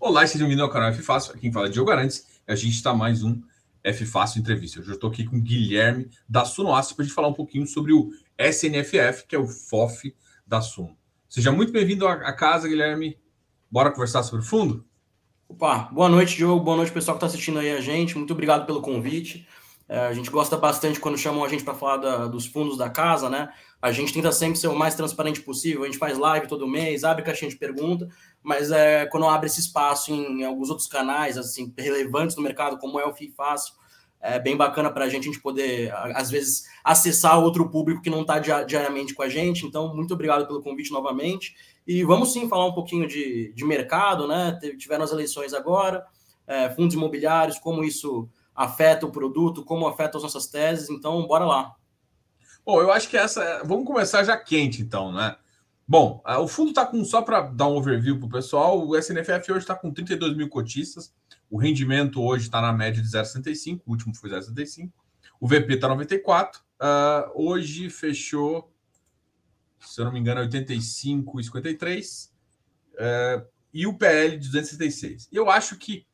Olá, sejam bem-vindos ao canal F Fácil. Quem fala é Diogo Arantes e a gente está mais um F Fácil Entrevista. Hoje eu estou aqui com o Guilherme da Sunoace para a gente falar um pouquinho sobre o SNFF, que é o FOF da Suno. Seja muito bem-vindo à casa, Guilherme. Bora conversar sobre o fundo? Opa, boa noite, Diogo. Boa noite, pessoal que está assistindo aí a gente. Muito obrigado pelo convite. É, a gente gosta bastante quando chamam a gente para falar da, dos fundos da casa, né? A gente tenta sempre ser o mais transparente possível. A gente faz live todo mês, abre caixinha de pergunta, mas é, quando abre esse espaço em, em alguns outros canais assim relevantes no mercado, como é o FII Fácil, é bem bacana para a gente, a gente poder, às vezes, acessar outro público que não está diariamente com a gente. Então, muito obrigado pelo convite novamente. E vamos sim falar um pouquinho de, de mercado, né? Tiveram as eleições agora, é, fundos imobiliários, como isso afeta o produto, como afeta as nossas teses. Então, bora lá. Bom, eu acho que essa. Vamos começar já quente, então, né? Bom, o fundo está com, só para dar um overview para o pessoal, o SNFF hoje está com 32 mil cotistas, o rendimento hoje está na média de 0,65, o último foi 0,65, o VP está 94, uh, hoje fechou, se eu não me engano, 85,53, uh, e o PL de 266. Eu acho que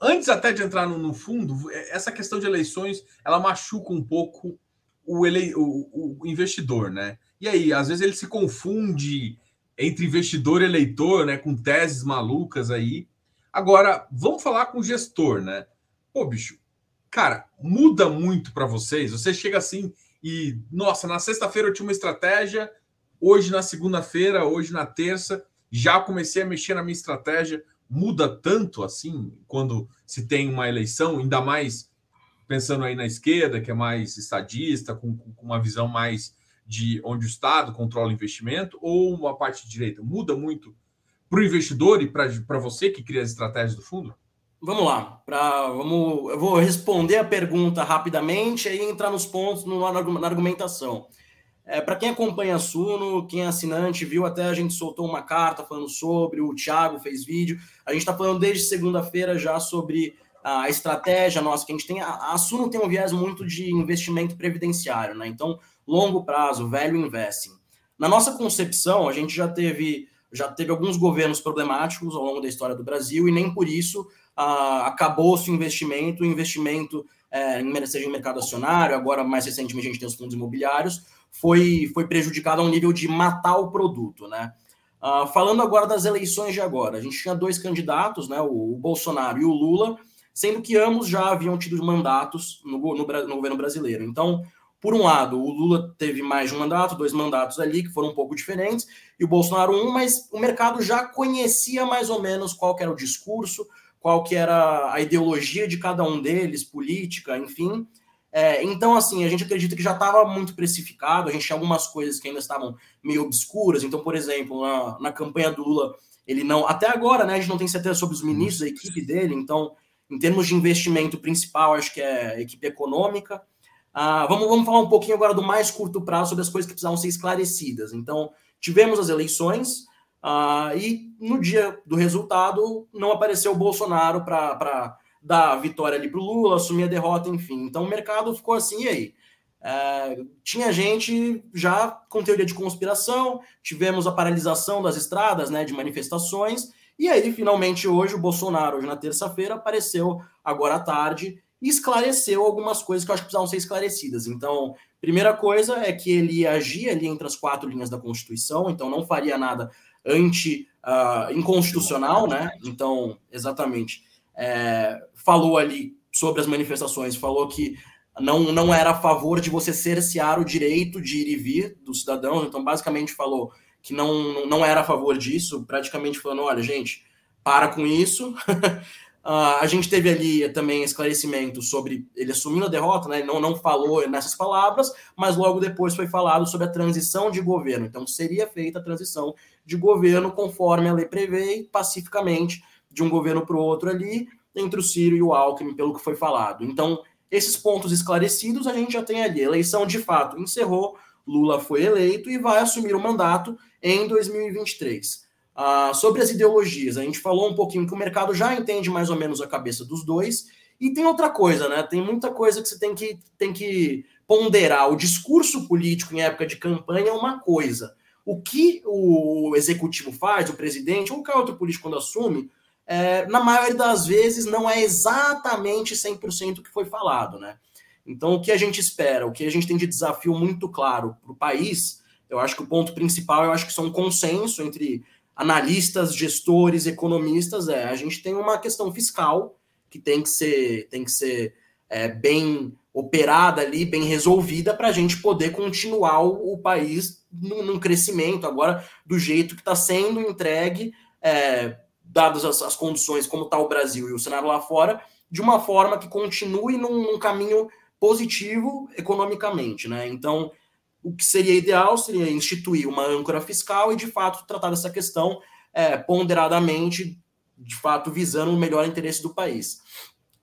antes até de entrar no, no, fundo, é, essa questão de eleições ela machuca um pouco o, ele, o, o, investidor, né? E aí, às vezes ele se confunde entre investidor e eleitor, né? Com teses malucas aí. Agora, vamos falar com o gestor, né? Pô, bicho, cara, muda muito para vocês. Você chega assim e, nossa, na sexta-feira eu tinha uma estratégia, hoje na segunda-feira, hoje na terça, já comecei a mexer na minha estratégia muda tanto assim quando se tem uma eleição, ainda mais pensando aí na esquerda, que é mais estadista, com, com uma visão mais de onde o Estado controla o investimento, ou uma parte direita? Muda muito para o investidor e para você que cria as estratégias do fundo? Vamos lá, pra, vamos, eu vou responder a pergunta rapidamente e entrar nos pontos no, na argumentação. É, Para quem acompanha a Suno, quem é assinante, viu até a gente soltou uma carta falando sobre, o Thiago fez vídeo. A gente está falando desde segunda-feira já sobre a estratégia nossa que a gente tem. A, a Suno tem um viés muito de investimento previdenciário, né? Então, longo prazo, velho investing. Na nossa concepção, a gente já teve já teve alguns governos problemáticos ao longo da história do Brasil e nem por isso ah, acabou-se o investimento, investimento é, seja em mercado acionário, agora mais recentemente a gente tem os fundos imobiliários, foi, foi prejudicado ao nível de matar o produto, né? Uh, falando agora das eleições de agora, a gente tinha dois candidatos, né, o, o Bolsonaro e o Lula, sendo que ambos já haviam tido mandatos no, no, no, governo brasileiro. Então, por um lado, o Lula teve mais de um mandato, dois mandatos ali, que foram um pouco diferentes, e o Bolsonaro um, mas o mercado já conhecia mais ou menos qual era o discurso, qual que era a ideologia de cada um deles, política, enfim. É, então, assim, a gente acredita que já estava muito precificado, a gente tinha algumas coisas que ainda estavam meio obscuras. Então, por exemplo, na, na campanha do Lula, ele não. Até agora, né, a gente não tem certeza sobre os ministros, a equipe dele. Então, em termos de investimento principal, acho que é equipe econômica. Ah, vamos, vamos falar um pouquinho agora do mais curto prazo sobre as coisas que precisavam ser esclarecidas. Então, tivemos as eleições ah, e no dia do resultado não apareceu o Bolsonaro para dar vitória ali para o Lula, assumir a derrota, enfim. Então o mercado ficou assim, e aí? É, tinha gente já com teoria de conspiração, tivemos a paralisação das estradas, né, de manifestações, e aí finalmente hoje o Bolsonaro, hoje na terça-feira, apareceu agora à tarde e esclareceu algumas coisas que eu acho que precisavam ser esclarecidas. Então, primeira coisa é que ele agia ali entre as quatro linhas da Constituição, então não faria nada anti-inconstitucional, uh, né? Então, exatamente é, falou ali sobre as manifestações, falou que não, não era a favor de você cercear o direito de ir e vir dos cidadãos, então basicamente falou que não, não era a favor disso, praticamente falando, olha, gente, para com isso. Uh, a gente teve ali também esclarecimento sobre ele assumindo a derrota, né? Ele não, não falou nessas palavras, mas logo depois foi falado sobre a transição de governo. Então, seria feita a transição de governo conforme a lei prevê, pacificamente, de um governo para o outro ali, entre o Ciro e o Alckmin, pelo que foi falado. Então, esses pontos esclarecidos, a gente já tem ali. A eleição, de fato, encerrou, Lula foi eleito e vai assumir o mandato em 2023. Ah, sobre as ideologias, a gente falou um pouquinho que o mercado já entende mais ou menos a cabeça dos dois. E tem outra coisa, né? Tem muita coisa que você tem que, tem que ponderar. O discurso político em época de campanha é uma coisa. O que o executivo faz, o presidente, ou qualquer outro político quando assume, é, na maioria das vezes não é exatamente 100% o que foi falado, né? Então, o que a gente espera, o que a gente tem de desafio muito claro para o país, eu acho que o ponto principal, eu acho que são um consenso entre analistas, gestores, economistas, é a gente tem uma questão fiscal que tem que ser, tem que ser é, bem operada ali, bem resolvida, para a gente poder continuar o, o país num, num, crescimento agora do jeito que está sendo entregue, é, dadas as, as, condições como está o Brasil e o cenário lá fora, de uma forma que continue num, num caminho positivo economicamente, né? Então, o que seria ideal seria instituir uma âncora fiscal e, de fato, tratar dessa questão é, ponderadamente, de fato, visando o melhor interesse do país.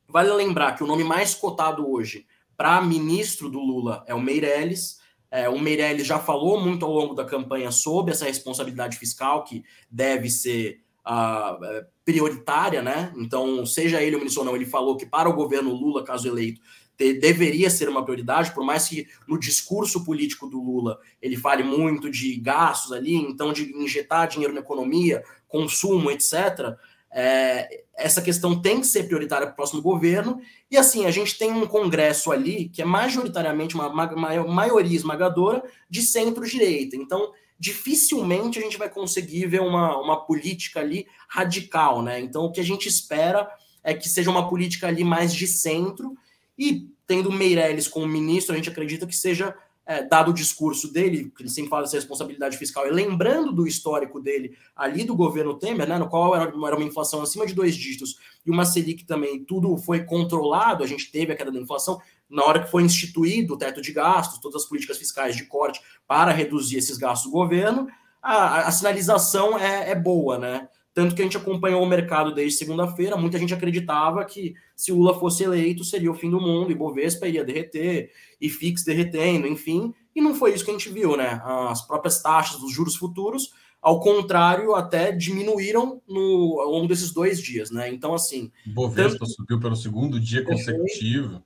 Vale lembrar que o nome mais cotado hoje para ministro do Lula é o Meirelles. É, o Meirelles já falou muito ao longo da campanha sobre essa responsabilidade fiscal que deve ser uh, prioritária, né? Então, seja ele o ministro ou não, ele falou que para o governo Lula, caso eleito, deveria ser uma prioridade, por mais que no discurso político do Lula ele fale muito de gastos ali, então de injetar dinheiro na economia, consumo, etc. É, essa questão tem que ser prioritária para o próximo governo. E assim, a gente tem um Congresso ali que é majoritariamente uma, uma maioria esmagadora de centro-direita. Então, dificilmente a gente vai conseguir ver uma, uma política ali radical, né? Então, o que a gente espera é que seja uma política ali mais de centro e tendo Meirelles como ministro, a gente acredita que seja é, dado o discurso dele, que ele sempre fala dessa responsabilidade fiscal, e lembrando do histórico dele ali do governo Temer, né, no qual era, era uma inflação acima de dois dígitos e uma Selic também, tudo foi controlado, a gente teve a queda da inflação, na hora que foi instituído o teto de gastos, todas as políticas fiscais de corte para reduzir esses gastos do governo, a, a sinalização é, é boa, né? Tanto que a gente acompanhou o mercado desde segunda-feira, muita gente acreditava que se Lula fosse eleito seria o fim do mundo, e Bovespa iria derreter, e FIX derretendo, enfim, e não foi isso que a gente viu, né? As próprias taxas dos juros futuros, ao contrário, até diminuíram no, ao longo desses dois dias, né? Então, assim. Bovespa tanto... subiu pelo segundo dia consecutivo.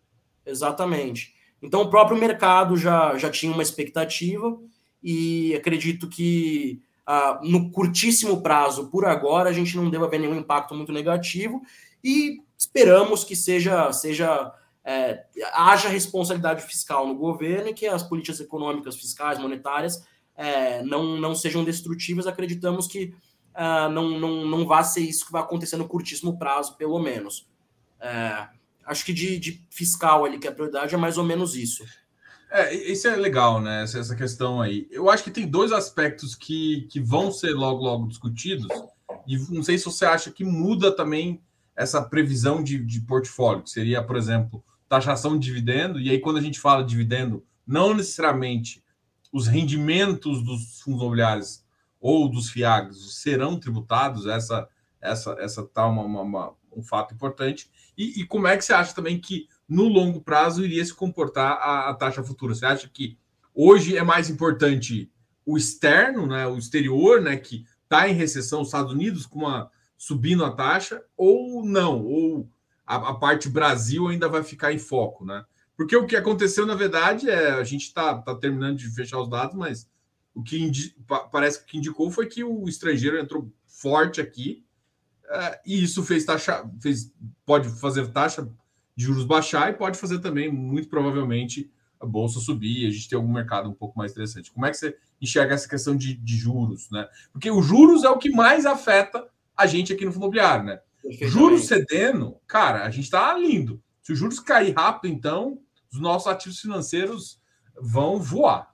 Exatamente. Então, o próprio mercado já, já tinha uma expectativa, e acredito que ah, no curtíssimo prazo, por agora, a gente não deva ver nenhum impacto muito negativo e esperamos que seja, seja é, haja responsabilidade fiscal no governo e que as políticas econômicas, fiscais, monetárias é, não, não sejam destrutivas. Acreditamos que ah, não, não, não vai ser isso que vai acontecer no curtíssimo prazo, pelo menos. É, acho que de, de fiscal ali, que é a prioridade, é mais ou menos isso. É, isso é legal, né? Essa, essa questão aí. Eu acho que tem dois aspectos que, que vão ser logo, logo discutidos, e não sei se você acha que muda também essa previsão de, de portfólio, que seria, por exemplo, taxação de dividendo, e aí quando a gente fala de dividendo, não necessariamente os rendimentos dos fundos imobiliários ou dos FIAGs serão tributados, essa essa essa tá uma, uma, uma um fato importante. E, e como é que você acha também que no longo prazo iria se comportar a, a taxa futura? Você acha que hoje é mais importante o externo, né, o exterior, né, que está em recessão, os Estados Unidos com uma subindo a taxa, ou não? Ou a, a, parte Brasil ainda vai ficar em foco, né? Porque o que aconteceu, na verdade, é a gente está tá terminando de fechar os dados, mas o que indi, parece que indicou foi que o estrangeiro entrou forte aqui, e isso fez taxa, fez, pode fazer taxa de juros baixar e pode fazer também, muito provavelmente, a bolsa subir e a gente ter algum mercado um pouco mais interessante. Como é que você enxerga essa questão de, de juros, né? Porque os juros é o que mais afeta a gente aqui no fundo imobiliário, né? Juros cedendo, cara, a gente está lindo. Se os juros cair rápido, então, os nossos ativos financeiros vão voar.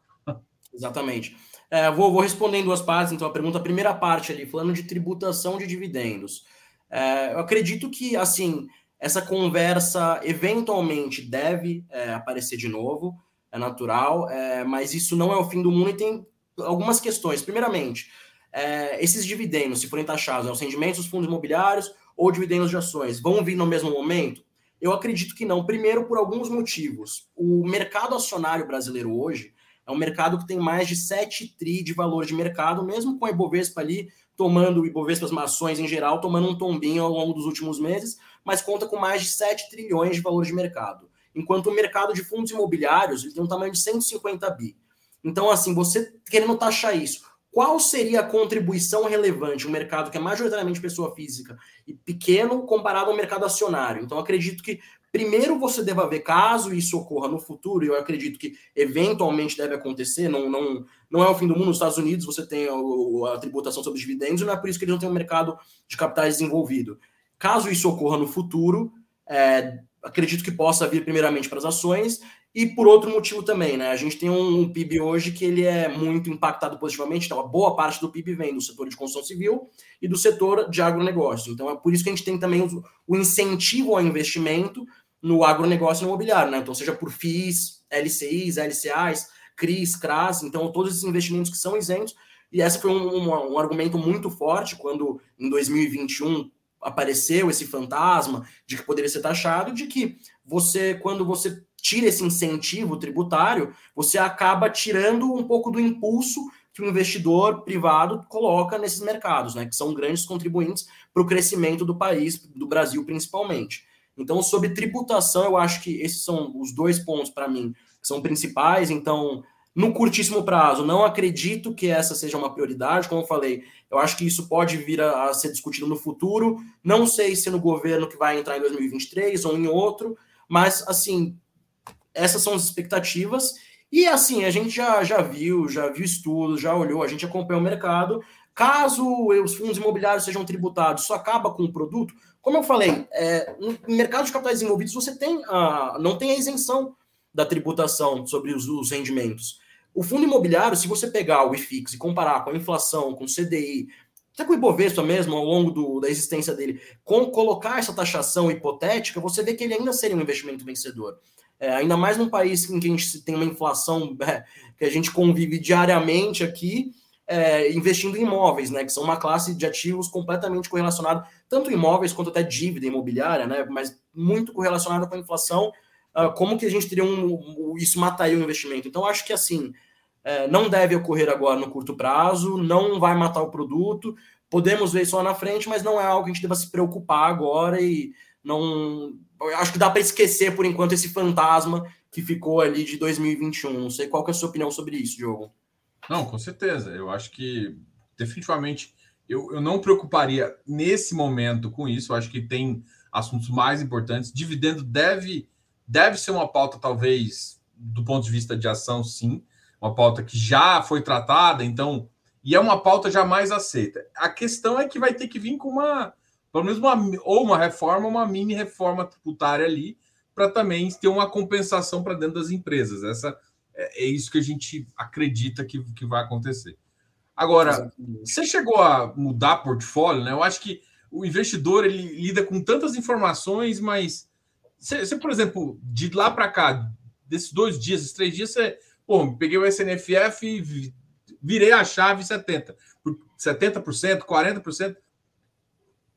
Exatamente. É, vou, vou responder em duas partes, então, a pergunta, a primeira parte ali, falando de tributação de dividendos. É, eu acredito que, assim, essa conversa eventualmente deve é, aparecer de novo, é natural, é, mas isso não é o fim do mundo e tem algumas questões. Primeiramente, é, esses dividendos, se forem taxados, né, os rendimentos dos fundos imobiliários ou dividendos de ações, vão vir no mesmo momento? Eu acredito que não. Primeiro, por alguns motivos. O mercado acionário brasileiro hoje é um mercado que tem mais de 7 tri de valor de mercado, mesmo com a Ibovespa ali tomando, Ibovespa, as ações em geral, tomando um tombinho ao longo dos últimos meses, mas conta com mais de 7 trilhões de valor de mercado. Enquanto o mercado de fundos imobiliários ele tem um tamanho de 150 bi. Então, assim, você querendo taxar isso, qual seria a contribuição relevante, um mercado que é majoritariamente pessoa física e pequeno comparado ao mercado acionário. Então, acredito que primeiro você deva ver caso isso ocorra no futuro, e eu acredito que eventualmente deve acontecer, não, não, não é o fim do mundo. Nos Estados Unidos você tem a, a tributação sobre os dividendos, e não é por isso que eles não têm um mercado de capitais desenvolvido. Caso isso ocorra no futuro, é, acredito que possa vir primeiramente para as ações e por outro motivo também, né? A gente tem um PIB hoje que ele é muito impactado positivamente, então a boa parte do PIB vem do setor de construção civil e do setor de agronegócio. Então é por isso que a gente tem também o, o incentivo ao investimento no agronegócio imobiliário, né? Então, seja por FIIs, LCIs, LCAs, CRIs, CRAS, então todos esses investimentos que são isentos. E esse foi um, um, um argumento muito forte quando em 2021 apareceu esse fantasma de que poderia ser taxado, de que você, quando você tira esse incentivo tributário, você acaba tirando um pouco do impulso que o investidor privado coloca nesses mercados, né, que são grandes contribuintes para o crescimento do país, do Brasil principalmente. Então, sobre tributação, eu acho que esses são os dois pontos para mim que são principais. Então, no curtíssimo prazo, não acredito que essa seja uma prioridade. Como eu falei, eu acho que isso pode vir a, a ser discutido no futuro. Não sei se no governo que vai entrar em 2023 ou em outro, mas assim, essas são as expectativas. E assim, a gente já, já viu, já viu estudos, já olhou, a gente acompanha o mercado. Caso os fundos imobiliários sejam tributados, isso acaba com o produto. Como eu falei, é, no mercado de capitais desenvolvidos você tem a, não tem a isenção da tributação sobre os, os rendimentos. O fundo imobiliário, se você pegar o IFIX e comparar com a inflação, com o CDI, até com o Ibovespa mesmo, ao longo do, da existência dele, com colocar essa taxação hipotética, você vê que ele ainda seria um investimento vencedor. É, ainda mais num país em que a gente tem uma inflação é, que a gente convive diariamente aqui, é, investindo em imóveis, né, que são uma classe de ativos completamente correlacionado, tanto imóveis quanto até dívida imobiliária, né, mas muito correlacionado com a inflação. Uh, como que a gente teria um, isso mataria o investimento? Então, acho que assim é, não deve ocorrer agora no curto prazo, não vai matar o produto. Podemos ver lá na frente, mas não é algo que a gente deva se preocupar agora e não acho que dá para esquecer por enquanto esse fantasma que ficou ali de 2021. Não sei qual é a sua opinião sobre isso, Diogo. Não, com certeza. Eu acho que definitivamente eu, eu não preocuparia nesse momento com isso. Eu acho que tem assuntos mais importantes. Dividendo deve, deve ser uma pauta, talvez, do ponto de vista de ação, sim. Uma pauta que já foi tratada, então. E é uma pauta jamais aceita. A questão é que vai ter que vir com uma pelo menos uma, ou uma reforma, uma mini reforma tributária ali, para também ter uma compensação para dentro das empresas. Essa é, é, isso que a gente acredita que, que vai acontecer. Agora, você chegou a mudar portfólio, né? Eu acho que o investidor ele lida com tantas informações, mas você, você por exemplo, de lá para cá, desses dois dias, esses três dias, você, pô, peguei o SNFF e virei a chave 70%, 70%, 40%.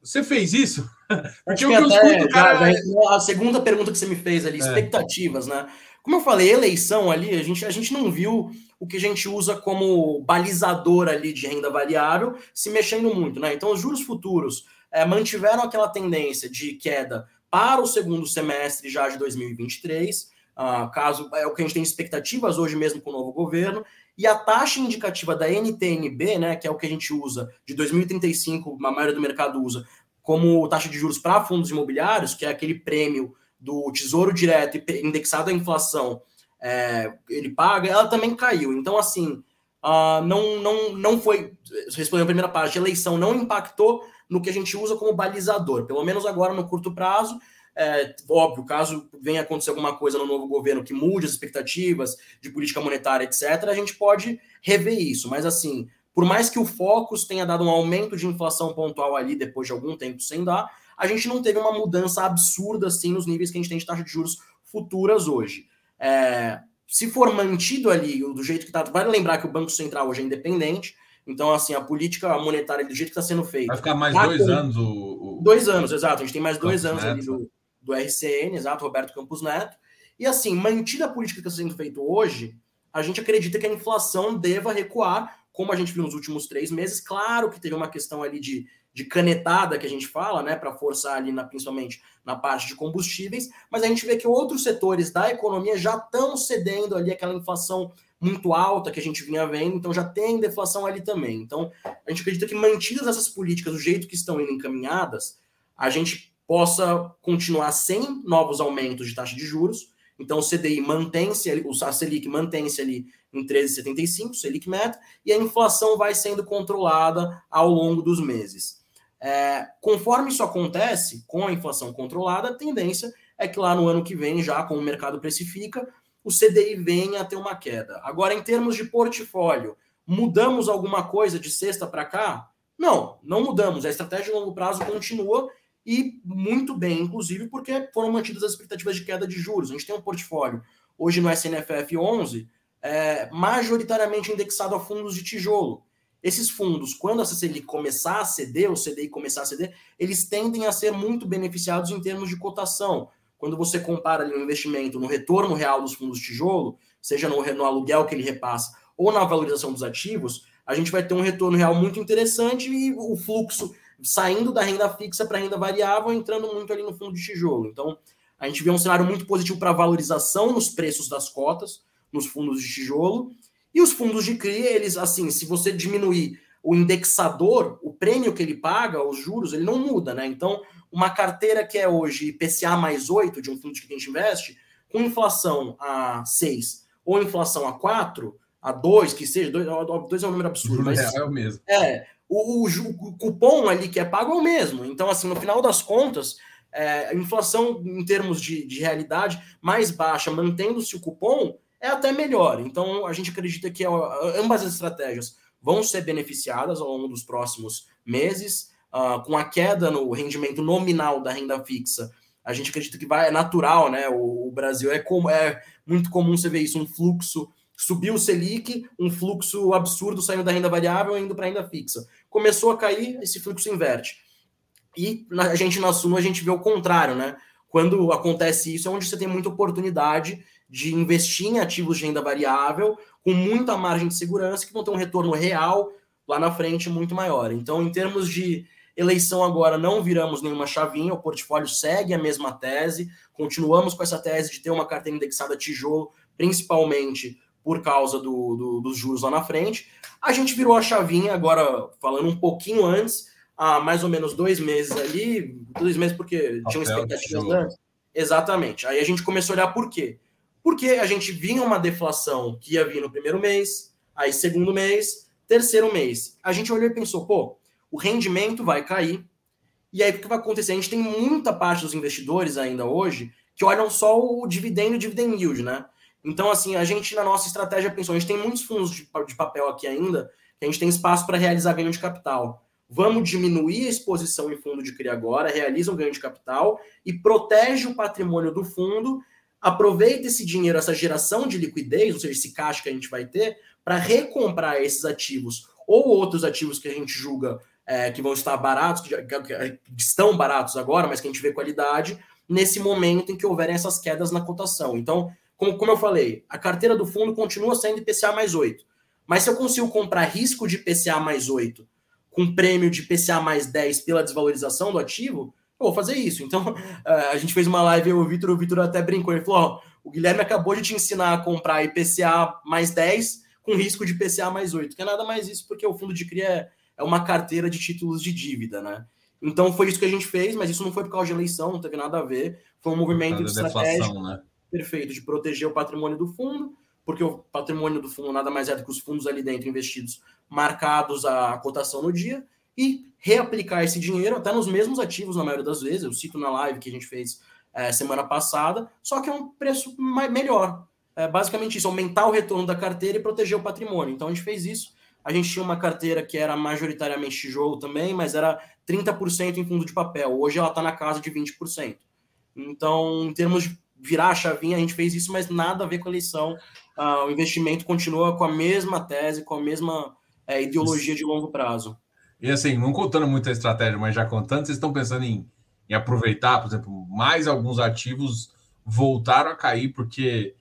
Você fez isso? Porque eu escuto, cara. Já, já, a segunda pergunta que você me fez ali, é. expectativas, né? Como eu falei, eleição ali, a gente, a gente não viu o que a gente usa como balizador ali de renda variável se mexendo muito, né? Então, os juros futuros é, mantiveram aquela tendência de queda para o segundo semestre já de 2023, ah, caso é o que a gente tem expectativas hoje mesmo com o novo governo, e a taxa indicativa da NTNB, né, que é o que a gente usa de 2035, a maioria do mercado usa, como taxa de juros para fundos imobiliários, que é aquele prêmio do Tesouro Direto indexado à inflação, é, ele paga, ela também caiu. Então, assim, uh, não, não, não foi, respondendo a primeira parte, a eleição não impactou no que a gente usa como balizador, pelo menos agora no curto prazo, é, óbvio, caso venha acontecer alguma coisa no novo governo que mude as expectativas de política monetária, etc., a gente pode rever isso. Mas, assim, por mais que o Focus tenha dado um aumento de inflação pontual ali depois de algum tempo sem dar, a gente não teve uma mudança absurda assim nos níveis que a gente tem de taxa de juros futuras hoje. É, se for mantido ali do jeito que está, vale lembrar que o Banco Central hoje é independente, então, assim, a política monetária do jeito que está sendo feita. Vai ficar mais tá dois com... anos o, o, Dois anos, exato. A gente tem mais dois anos ali do, do RCN, exato, Roberto Campos Neto. E assim, mantida a política que está sendo feita hoje, a gente acredita que a inflação deva recuar, como a gente viu nos últimos três meses. Claro que teve uma questão ali de, de canetada que a gente fala, né, para forçar ali, na, principalmente na parte de combustíveis, mas a gente vê que outros setores da economia já estão cedendo ali aquela inflação muito alta que a gente vinha vendo, então já tem deflação ali também. Então, a gente acredita que mantidas essas políticas do jeito que estão indo encaminhadas, a gente possa continuar sem novos aumentos de taxa de juros. Então, o CDI mantém-se, a Selic mantém-se ali em 13,75, Selic meta, e a inflação vai sendo controlada ao longo dos meses. É, conforme isso acontece, com a inflação controlada, a tendência é que lá no ano que vem, já como o mercado precifica, o CDI venha a ter uma queda. Agora, em termos de portfólio, mudamos alguma coisa de sexta para cá? Não, não mudamos. A estratégia de longo prazo continua e muito bem, inclusive, porque foram mantidas as expectativas de queda de juros. A gente tem um portfólio hoje no SNFF 11 é, majoritariamente indexado a fundos de tijolo. Esses fundos, quando a CCLI começar a ceder, o CDI começar a ceder, eles tendem a ser muito beneficiados em termos de cotação. Quando você compara ali, o investimento no retorno real dos fundos de tijolo, seja no, no aluguel que ele repassa ou na valorização dos ativos, a gente vai ter um retorno real muito interessante e o fluxo saindo da renda fixa para renda variável, entrando muito ali no fundo de tijolo. Então, a gente vê um cenário muito positivo para valorização nos preços das cotas, nos fundos de tijolo. E os fundos de CRI, eles, assim, se você diminuir o indexador, o prêmio que ele paga, os juros, ele não muda, né? Então, uma carteira que é hoje IPCA mais 8 de um fundo de que a gente investe, com inflação a 6 ou inflação a 4, a 2, que seja, 2, 2 é um número absurdo. Mas, é, é o mesmo. É, o, o, o, cupom ali que é pago é o mesmo. Então, assim, no final das contas, é, a inflação em termos de, de realidade mais baixa, mantendo-se o cupom, é até melhor. Então, a gente acredita que ambas as estratégias vão ser beneficiadas ao longo dos próximos meses, uh, com a queda no rendimento nominal da renda fixa. A gente acredita que vai, é natural, né? O, o Brasil é, é muito comum você ver isso, um fluxo subiu o Selic, um fluxo absurdo saindo da renda variável e indo para a renda fixa. Começou a cair, esse fluxo inverte. E a gente na Suno a gente vê o contrário, né? Quando acontece isso, é onde você tem muita oportunidade de investir em ativos de renda variável com muita margem de segurança que vão ter um retorno real lá na frente muito maior. Então, em termos de eleição agora, não viramos nenhuma chavinha, o portfólio segue a mesma tese, continuamos com essa tese de ter uma carteira indexada tijolo, principalmente por causa do, do, dos juros lá na frente. A gente virou a chavinha agora, falando um pouquinho antes, há mais ou menos dois meses ali, dois meses porque tinham expectativas antes. Exatamente. Aí a gente começou a olhar por quê? Porque a gente vinha uma deflação que ia vir no primeiro mês, aí segundo mês, terceiro mês. A gente olhou e pensou, pô, o rendimento vai cair. E aí o que vai acontecer? A gente tem muita parte dos investidores ainda hoje que olham só o dividendo e o dividend yield, né? Então, assim, a gente na nossa estratégia pensou, a gente tem muitos fundos de, papel aqui ainda, que a gente tem espaço para realizar ganho de capital. Vamos diminuir a exposição em fundo de CRI agora, realiza um ganho de capital e protege o patrimônio do fundo aproveita esse dinheiro, essa geração de liquidez, ou seja, esse caixa que a gente vai ter, para recomprar esses ativos ou outros ativos que a gente julga é, que vão estar baratos, que, que, que, estão baratos agora, mas que a gente vê qualidade, nesse momento em que houverem essas quedas na cotação. Então, como, como eu falei, a carteira do fundo continua sendo IPCA mais 8. Mas se eu consigo comprar risco de IPCA mais 8 com prêmio de IPCA mais 10 pela desvalorização do ativo, eu vou fazer isso. Então, a gente fez uma live, eu o Vitor, o Vitor até brincou, ele falou, ó, o Guilherme acabou de te ensinar a comprar IPCA mais 10 com risco de IPCA mais 8, que é nada mais isso, porque o fundo de CRI é, é uma carteira de títulos de dívida, né? Então foi isso que a gente fez, mas isso não foi por causa de eleição, não teve nada a ver. Foi um movimento estratégico né? perfeito de proteger o patrimônio do fundo, porque o patrimônio do fundo nada mais é do que os fundos ali dentro investidos marcados a cotação no dia, e reaplicar esse dinheiro até nos mesmos ativos, na maioria das vezes. Eu cito na live que a gente fez é, semana passada, só que é um preço mais, melhor. É basicamente isso, aumentar o retorno da carteira e proteger o patrimônio. Então a gente fez isso. A gente tinha uma carteira que era majoritariamente tijolo também, mas era 30% em fundo de papel. Hoje ela está na casa de 20%. Então, em termos de virar a chavinha, a gente fez isso, mas nada a ver com a eleição. Uh, o investimento continua com a mesma tese, com a mesma é, ideologia de longo prazo. E assim, não contando muita estratégia, mas já contando, vocês estão pensando em, em aproveitar, por exemplo, mais alguns ativos voltaram a cair, porque,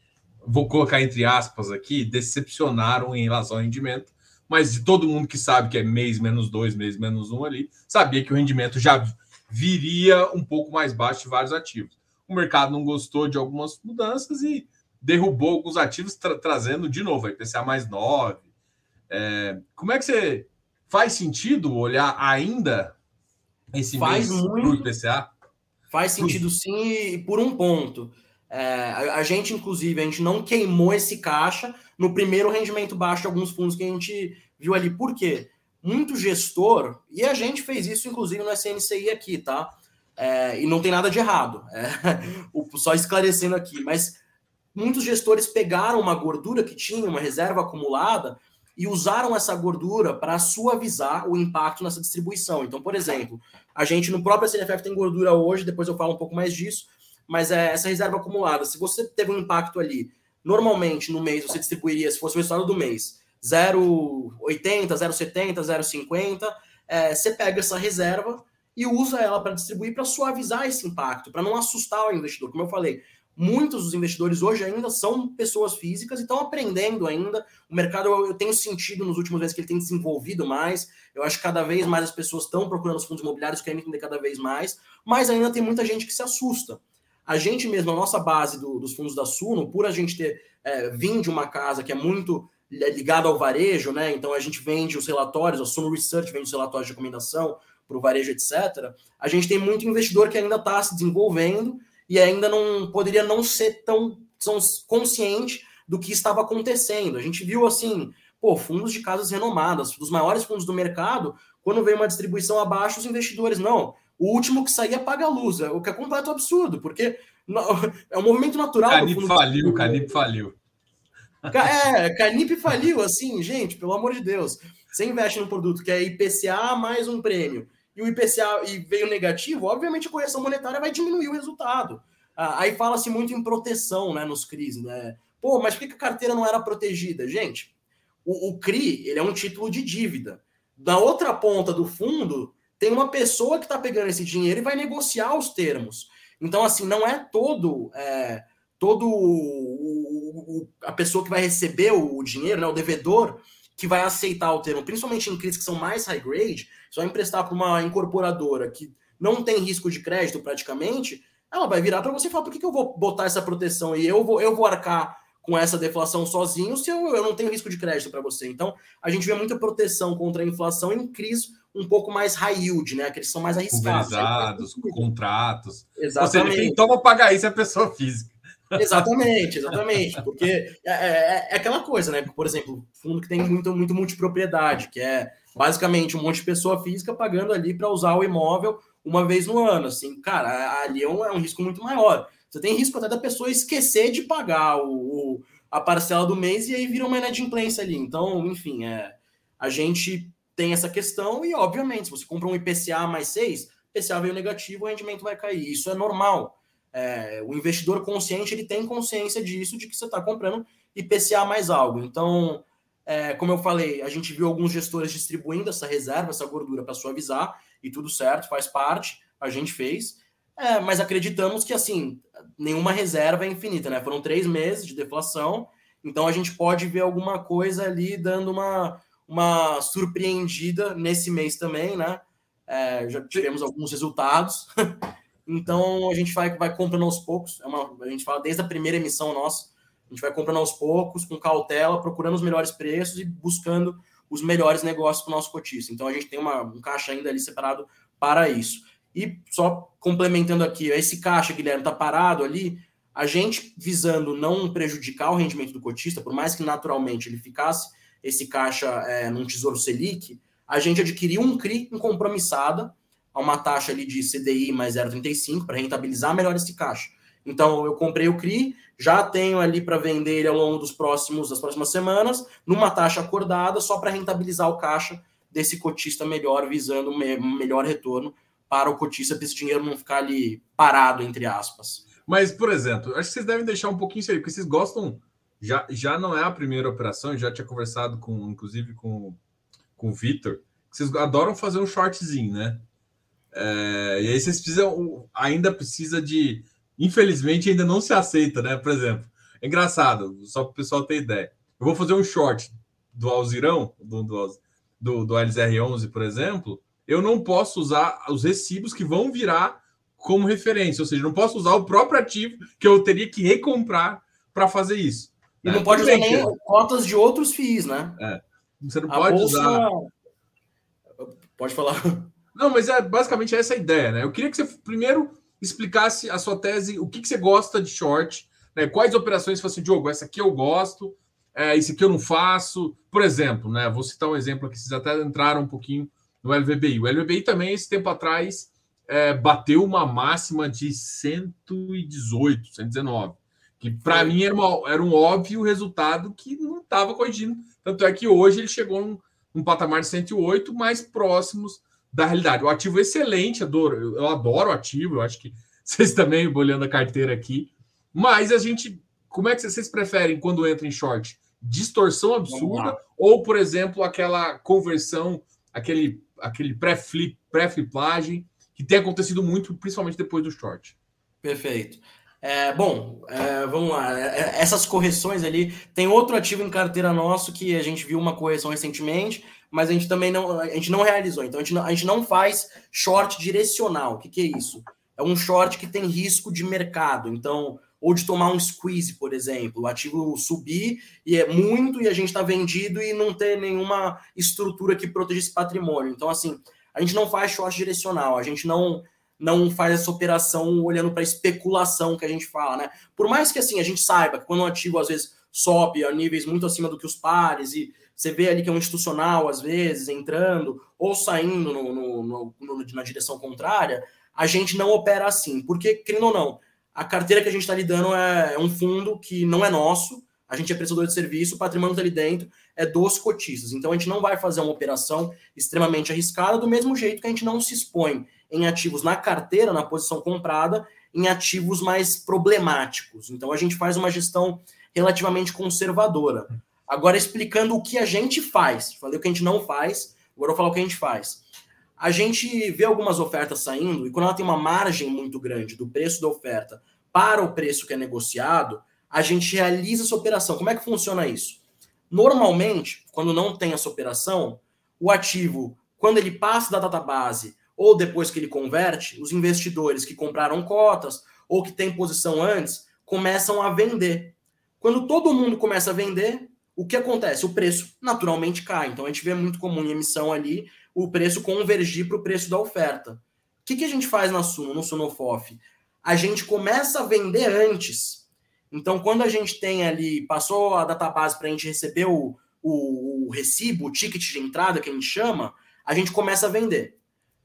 vou colocar entre aspas aqui, decepcionaram em relação ao rendimento. Mas de todo mundo que sabe que é mês menos dois, mês menos um ali, sabia que o rendimento já viria um pouco mais baixo de vários ativos. O mercado não gostou de algumas mudanças e derrubou alguns ativos, tra trazendo de novo a IPCA mais 9. É, como é que você faz sentido olhar ainda esse faz mês muito, IPCA? Faz sentido sim, por um ponto. É, a, a, gente, inclusive, a gente não queimou esse caixa no primeiro rendimento baixo de alguns fundos que a gente viu ali. Por quê? Muito gestor, e a gente fez isso, inclusive, no SNCI aqui, tá? É, e não tem nada de errado, é, só esclarecendo aqui, mas muitos gestores pegaram uma gordura que tinha, uma reserva acumulada, e usaram essa gordura para suavizar o impacto nessa distribuição. Então, por exemplo, a gente no próprio CNFF tem gordura hoje, depois eu falo um pouco mais disso, mas é essa reserva acumulada. Se você teve um impacto ali, normalmente no mês você distribuiria, se fosse o resultado do mês, 0,80, 0,70, 0,50, é, você pega essa reserva e usa ela para distribuir para suavizar esse impacto, para não assustar o investidor. Como eu falei, muitos dos investidores hoje ainda são pessoas físicas e estão aprendendo ainda. O mercado, eu, tenho sentido nos últimos meses que ele tem desenvolvido mais. Eu acho que cada vez mais as pessoas estão procurando os fundos imobiliários, querem entender cada vez mais, mas ainda tem muita gente que se assusta. A gente mesmo, a nossa base do, dos fundos da Suno, por a gente ter é, vindo de uma casa que é muito ligada ao varejo, né? Então a gente vende os relatórios, a Suno Research vende os relatórios de recomendação para o varejo, etc. A gente tem muito investidor que ainda está se desenvolvendo e ainda não poderia não ser tão, tão consciente do que estava acontecendo. A gente viu assim, pô, fundos de casas renomadas, dos maiores fundos do mercado, quando veio uma distribuição abaixo, os investidores, não, o último que saía paga a luz, o que é completo absurdo, porque é um movimento natural. Canip faliu, Canip faliu. É, Canip faliu, assim, gente, pelo amor de Deus. Você investe num produto que é IPCA mais um prêmio, e o IPCA e veio negativo, obviamente a correção monetária vai diminuir o resultado. Ah, aí fala-se muito em proteção né, nos CRIs. Né? Pô, mas por que a carteira não era protegida? Gente, o, o CRI ele é um título de dívida. Da outra ponta do fundo, tem uma pessoa que está pegando esse dinheiro e vai negociar os termos. Então, assim, não é todo. É, todo o, o, a pessoa que vai receber o, dinheiro, né, o devedor, que vai aceitar o termo, principalmente em crises que são mais high grade, só emprestar para uma incorporadora que não tem risco de crédito praticamente, ela vai virar para você e falar: por que, que eu vou botar essa proteção e eu vou, eu vou arcar com essa deflação sozinho se eu, eu não tenho risco de crédito para você? Então, a gente vê muita proteção contra a inflação em crises um pouco mais high yield, né? Aqueles são mais arriscados. Pulverizados, contratos. Exatamente. Ou seja, quem toma pagar isso é a pessoa física. Exatamente, exatamente. Porque é, é, é, aquela coisa, né? Por exemplo, fundo que tem muito, muito multipropriedade, que é basicamente um monte de pessoa física pagando ali para usar o imóvel uma vez no ano. Assim, cara, ali é um, é um, risco muito maior. Você tem risco até da pessoa esquecer de pagar o, o a parcela do mês e aí vira uma inadimplência ali. Então, enfim, é, a gente tem essa questão e, obviamente, se você compra um IPCA mais 6, IPCA veio negativo, o rendimento vai cair. Isso é normal. É, o investidor consciente ele tem consciência disso, de que você está comprando IPCA mais algo. Então, é, como eu falei, a gente viu alguns gestores distribuindo essa reserva, essa gordura para suavizar, e tudo certo, faz parte, a gente fez. É, mas acreditamos que assim, nenhuma reserva é infinita, né? Foram três meses de deflação, então a gente pode ver alguma coisa ali dando uma, uma surpreendida nesse mês também, né? É, já tivemos alguns resultados. Então a gente vai, vai comprando aos poucos. É uma, a gente fala desde a primeira emissão nossa, a gente vai comprando aos poucos, com cautela, procurando os melhores preços e buscando os melhores negócios para o nosso cotista. Então a gente tem uma, um caixa ainda ali separado para isso. E só complementando aqui, esse caixa, Guilherme, está parado ali, a gente visando não prejudicar o rendimento do cotista, por mais que naturalmente ele ficasse esse caixa é, num tesouro Selic, a gente adquiriu um CRI em compromissada a uma taxa ali de CDI mais 0,35 para rentabilizar melhor esse caixa. Então eu comprei o CRI, já tenho ali para vender ele ao longo dos próximos das próximas semanas, numa taxa acordada, só para rentabilizar o caixa desse cotista melhor, visando um melhor retorno para o cotista, para esse dinheiro não ficar ali parado, entre aspas. Mas, por exemplo, acho que vocês devem deixar um pouquinho isso aí, porque vocês gostam. Já, já não é a primeira operação, já tinha conversado com, inclusive, com, com o Vitor, vocês adoram fazer um shortzinho, né? É, e aí vocês precisam, ainda precisa de, infelizmente ainda não se aceita, né? Por exemplo, é engraçado, só para o pessoal ter ideia. Eu vou fazer um short do Alzirão, do, do, do, do LZR11, por exemplo, eu não posso usar os recibos que vão virar como referência, ou seja, não posso usar o próprio ativo que eu teria que recomprar para fazer isso. E né? não pode usar nem cotas de outros FIIs, né? É. Você não a pode bolsa... usar. Pode falar. Não, mas é basicamente essa a ideia, né? Eu queria que você primeiro explicasse a sua tese, o que, que você gosta de short, né? Quais operações você assim, Diogo, essa aqui eu gosto, é, esse aqui eu não faço. Por exemplo, né? Vou citar um exemplo aqui, vocês até entraram um pouquinho no LVBI. O LVBI também, esse tempo atrás, é, bateu uma máxima de 118, 119. Que para mim era, uma, era, um óbvio resultado que não estava corrigindo. Tanto é que hoje ele chegou num, num patamar de 108, mais próximos da realidade. O ativo é excelente, adoro, eu adoro o ativo, eu acho que vocês também, olhando a carteira aqui. Mas a gente, como é que vocês preferem quando entra em short? Distorção absurda ou, por exemplo, aquela conversão, aquele, aquele pré-flip, pré-fliplagem que tem acontecido muito, principalmente depois do short? Perfeito. É, bom, é, vamos lá. É, é, essas correções ali. Tem outro ativo em carteira nosso que a gente viu uma correção recentemente, mas a gente também não, a gente não realizou. Então a gente não, a gente não faz short direcional. O que, que é isso? É um short que tem risco de mercado. Então, ou de tomar um squeeze, por exemplo, o ativo subir e é muito e a gente está vendido e não ter nenhuma estrutura que proteja esse patrimônio. Então, assim, a gente não faz short direcional, a gente não não faz essa operação olhando para especulação que a gente fala, né? Por mais que assim a gente saiba que quando um ativo às vezes sobe a níveis muito acima do que os pares e você vê ali que é um institucional às vezes entrando ou saindo no, no, no, na direção contrária, a gente não opera assim, porque querendo ou não, a carteira que a gente está lidando é, é um fundo que não é nosso, a gente é prestador de serviço, o patrimônio está ali dentro, é dos cotistas. Então a gente não vai fazer uma operação extremamente arriscada, do mesmo jeito que a gente não se expõe em ativos na carteira, na posição comprada, em ativos mais problemáticos. Então a gente faz uma gestão relativamente conservadora. Agora, explicando o que a gente faz. Falei o que a gente não faz, agora eu vou falar o que a gente faz. A gente vê algumas ofertas saindo, e quando ela tem uma margem muito grande do preço da oferta para o preço que é negociado, a gente realiza essa operação. Como é que funciona isso? Normalmente, quando não tem essa operação, o ativo, quando ele passa da database ou depois que ele converte, os investidores que compraram cotas ou que têm posição antes começam a vender. Quando todo mundo começa a vender, o que acontece? O preço naturalmente cai. Então a gente vê muito comum em emissão ali o preço convergir para o preço da oferta. O que, que a gente faz na Suno, no Sunofof? A gente começa a vender antes. Então, quando a gente tem ali, passou a database para a gente receber o, o, o recibo, o ticket de entrada que a gente chama, a gente começa a vender.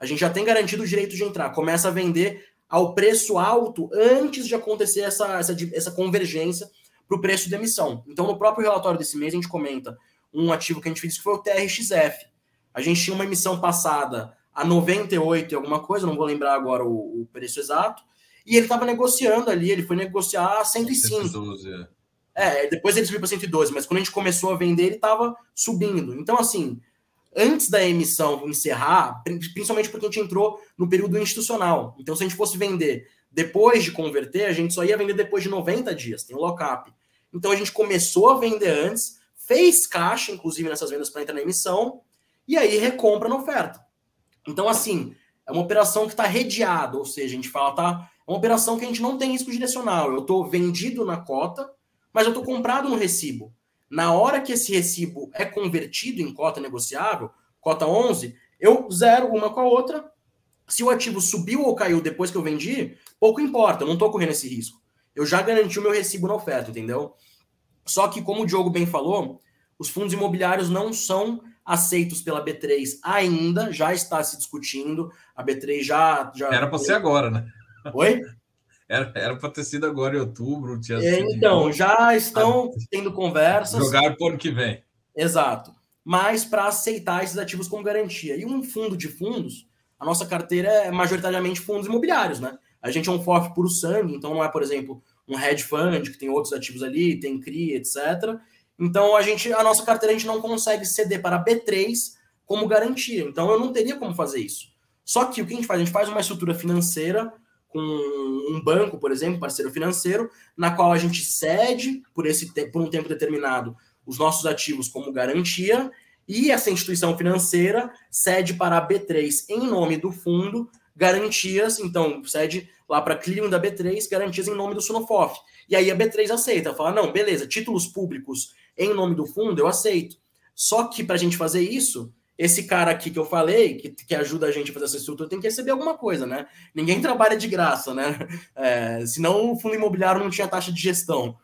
A gente já tem garantido o direito de entrar, começa a vender ao preço alto antes de acontecer essa, essa, essa convergência para o preço de emissão. Então, no próprio relatório desse mês, a gente comenta um ativo que a gente fez que foi o TRXF. A gente tinha uma emissão passada a 98 e alguma coisa, não vou lembrar agora o, o preço exato, e ele estava negociando ali, ele foi negociar a 105. 112, é. é, depois ele subiu para 112, mas quando a gente começou a vender, ele estava subindo. Então, assim, antes da emissão encerrar, principalmente porque a gente entrou no período institucional. Então, se a gente fosse vender depois de converter, a gente só ia vender depois de 90 dias, tem o lockup. Então, a gente começou a vender antes, fez caixa, inclusive, nessas vendas para entrar na emissão, e aí recompra na oferta. Então, assim, é uma operação que está redeada, ou seja, a gente fala, tá? É uma operação que a gente não tem risco direcional. Eu estou vendido na cota, mas eu estou comprado no recibo. Na hora que esse recibo é convertido em cota negociável, cota 11, eu zero uma com a outra. Se o ativo subiu ou caiu depois que eu vendi, pouco importa, eu não estou correndo esse risco. Eu já garanti o meu recibo na oferta, entendeu? Só que, como o Diogo bem falou, os fundos imobiliários não são aceitos pela B3 ainda, já está se discutindo. A B3 já. já... Era para ser agora, né? Oi? Era para ter sido agora em outubro. Tinha é, então, já estão ah, tendo conversas. Jogar ano que vem. Exato. Mas para aceitar esses ativos como garantia. E um fundo de fundos, a nossa carteira é majoritariamente fundos imobiliários, né? A gente é um FOF puro sangue, então não é, por exemplo, um hedge fund que tem outros ativos ali, tem CRI, etc. Então a gente, a nossa carteira a gente não consegue ceder para B3 como garantia. Então eu não teria como fazer isso. Só que o que a gente faz? A gente faz uma estrutura financeira com um banco, por exemplo, parceiro financeiro, na qual a gente cede por esse por um tempo determinado os nossos ativos como garantia e essa instituição financeira cede para a B3 em nome do fundo garantias, então cede lá para Clearing da B3 garantias em nome do Sunofof. E aí a B3 aceita, fala: não, beleza, títulos públicos em nome do fundo eu aceito. Só que para a gente fazer isso, esse cara aqui que eu falei, que, que ajuda a gente a fazer essa estrutura, tem que receber alguma coisa, né? Ninguém trabalha de graça, né? É, senão o fundo imobiliário não tinha taxa de gestão.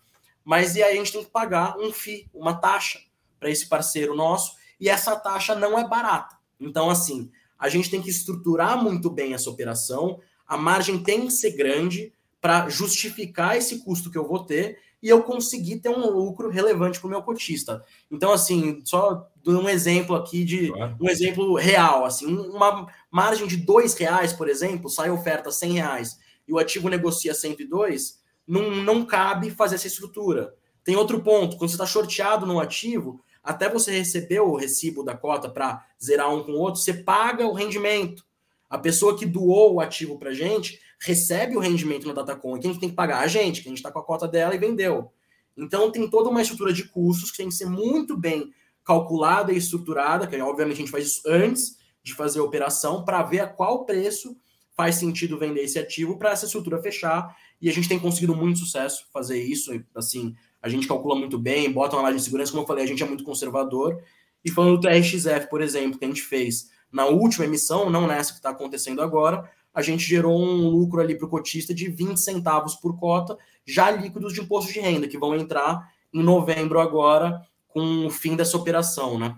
Mas e aí a gente tem que pagar um FII, uma taxa para esse parceiro nosso, e essa taxa não é barata. Então, assim, a gente tem que estruturar muito bem essa operação, a margem tem que ser grande para justificar esse custo que eu vou ter e eu conseguir ter um lucro relevante para o meu cotista. Então, assim, só um exemplo aqui de claro. um exemplo real, assim, uma margem de dois reais, por exemplo, sai oferta 100 reais e o ativo negocia 102, não, não cabe fazer essa estrutura. Tem outro ponto, quando você está shorteado no ativo, até você receber o recibo da cota para zerar um com o outro, você paga o rendimento. A pessoa que doou o ativo para gente recebe o rendimento no Datacom. E quem tem que pagar? A gente, que a gente está com a cota dela e vendeu. Então tem toda uma estrutura de custos que tem que ser muito bem calculada e estruturada, que obviamente a gente faz isso antes de fazer a operação, para ver a qual preço faz sentido vender esse ativo para essa estrutura fechar. E a gente tem conseguido muito sucesso fazer isso. Assim, a gente calcula muito bem, bota uma margem de segurança, como eu falei, a gente é muito conservador. E falando do TRXF, por exemplo, que a gente fez na última emissão, não nessa que está acontecendo agora, a gente gerou um lucro ali para o cotista de 20 centavos por cota, já líquidos de imposto de renda, que vão entrar em novembro agora, com o fim dessa operação, né?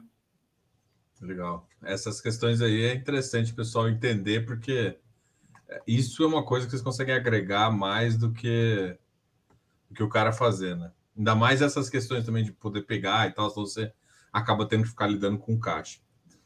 Legal. Essas questões aí é interessante o pessoal entender, porque isso é uma coisa que vocês conseguem agregar mais do que, do que o cara fazer, né? Ainda mais essas questões também de poder pegar e tal, você acaba tendo que ficar lidando com caixa.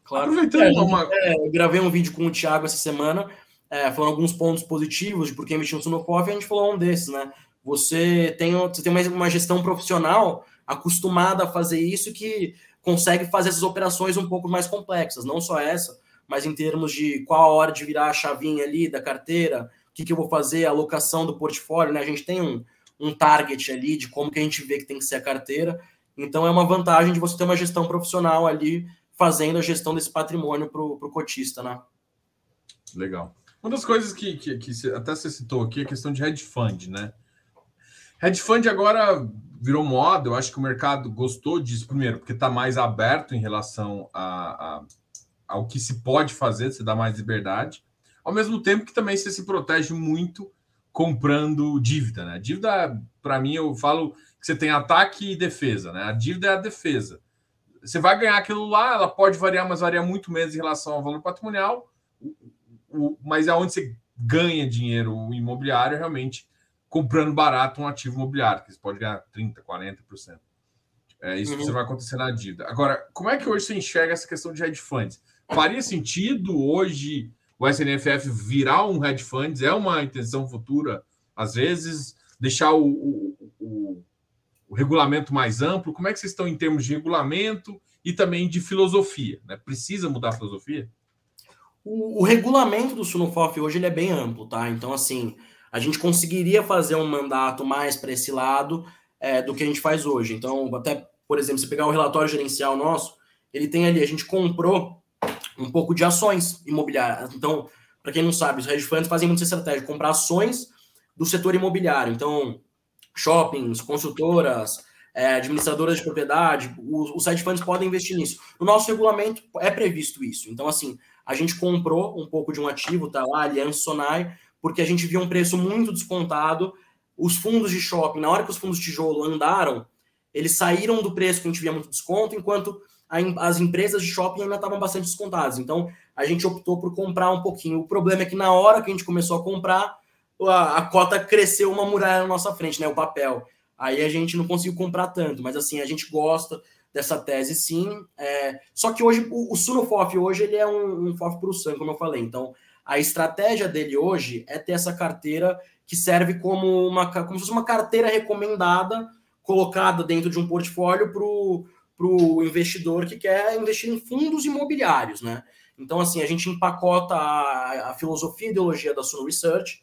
Claro. Aproveitando é, uma... é, eu gravei um vídeo com o Thiago essa semana, é, falando alguns pontos positivos de por que investir no Sunocoff, e a gente falou um desses, né? Você tem, você tem uma, uma gestão profissional acostumada a fazer isso que consegue fazer essas operações um pouco mais complexas, não só essa, mas em termos de qual a hora de virar a chavinha ali da carteira, o que, que eu vou fazer, a alocação do portfólio, né? A gente tem um, um target ali de como que a gente vê que tem que ser a carteira. Então é uma vantagem de você ter uma gestão profissional ali fazendo a gestão desse patrimônio para o cotista, né? Legal. Uma das coisas que, que, que até você citou aqui é a questão de hedge fund, né? Hedge fund agora virou moda, eu acho que o mercado gostou disso, primeiro, porque está mais aberto em relação a, a, ao que se pode fazer, se dá mais liberdade, ao mesmo tempo que também você se protege muito comprando dívida, né? Dívida, para mim, eu falo que você tem ataque e defesa, né? A dívida é a defesa. Você vai ganhar aquilo lá, ela pode variar, mas varia muito menos em relação ao valor patrimonial, mas é onde você ganha dinheiro imobiliário realmente comprando barato um ativo imobiliário, que você pode ganhar 30%, 40%. É, isso uhum. vai acontecer na dívida. Agora, como é que hoje você enxerga essa questão de hedge funds? Faria sentido hoje o SNFF virar um hedge funds? É uma intenção futura, às vezes, deixar o, o, o, o regulamento mais amplo? Como é que vocês estão em termos de regulamento e também de filosofia? Né? Precisa mudar a filosofia? O, o regulamento do Sunofof hoje ele é bem amplo, tá? Então, assim, a gente conseguiria fazer um mandato mais para esse lado é, do que a gente faz hoje. Então, até, por exemplo, se pegar o relatório gerencial nosso, ele tem ali, a gente comprou um pouco de ações imobiliárias. Então, para quem não sabe, os hedge funds fazem muita estratégia, comprar ações do setor imobiliário. Então, shoppings, consultoras, é, administradoras de propriedade, os, os hedge funds podem investir nisso. No nosso regulamento é previsto isso. Então, assim, a gente comprou um pouco de um ativo, tá lá, Aliança Sonai, porque a gente viu um preço muito descontado. Os fundos de shopping, na hora que os fundos de tijolo andaram, eles saíram do preço que a gente via muito desconto, enquanto a, as empresas de shopping ainda estavam bastante descontadas. Então, a gente optou por comprar um pouquinho. O problema é que na hora que a gente começou a comprar, a, a cota cresceu uma muralha na nossa frente, né? O papel. Aí a gente não conseguiu comprar tanto, mas assim, a gente gosta dessa tese sim. É... Só que hoje, o, o Sunofof hoje, ele é um, um FOF para o SAN, como eu falei. Então, a estratégia dele hoje é ter essa carteira que serve como uma como se fosse uma carteira recomendada colocada dentro de um portfólio para o investidor que quer investir em fundos imobiliários, né? Então, assim, a gente empacota a, a filosofia e ideologia da Suno Research,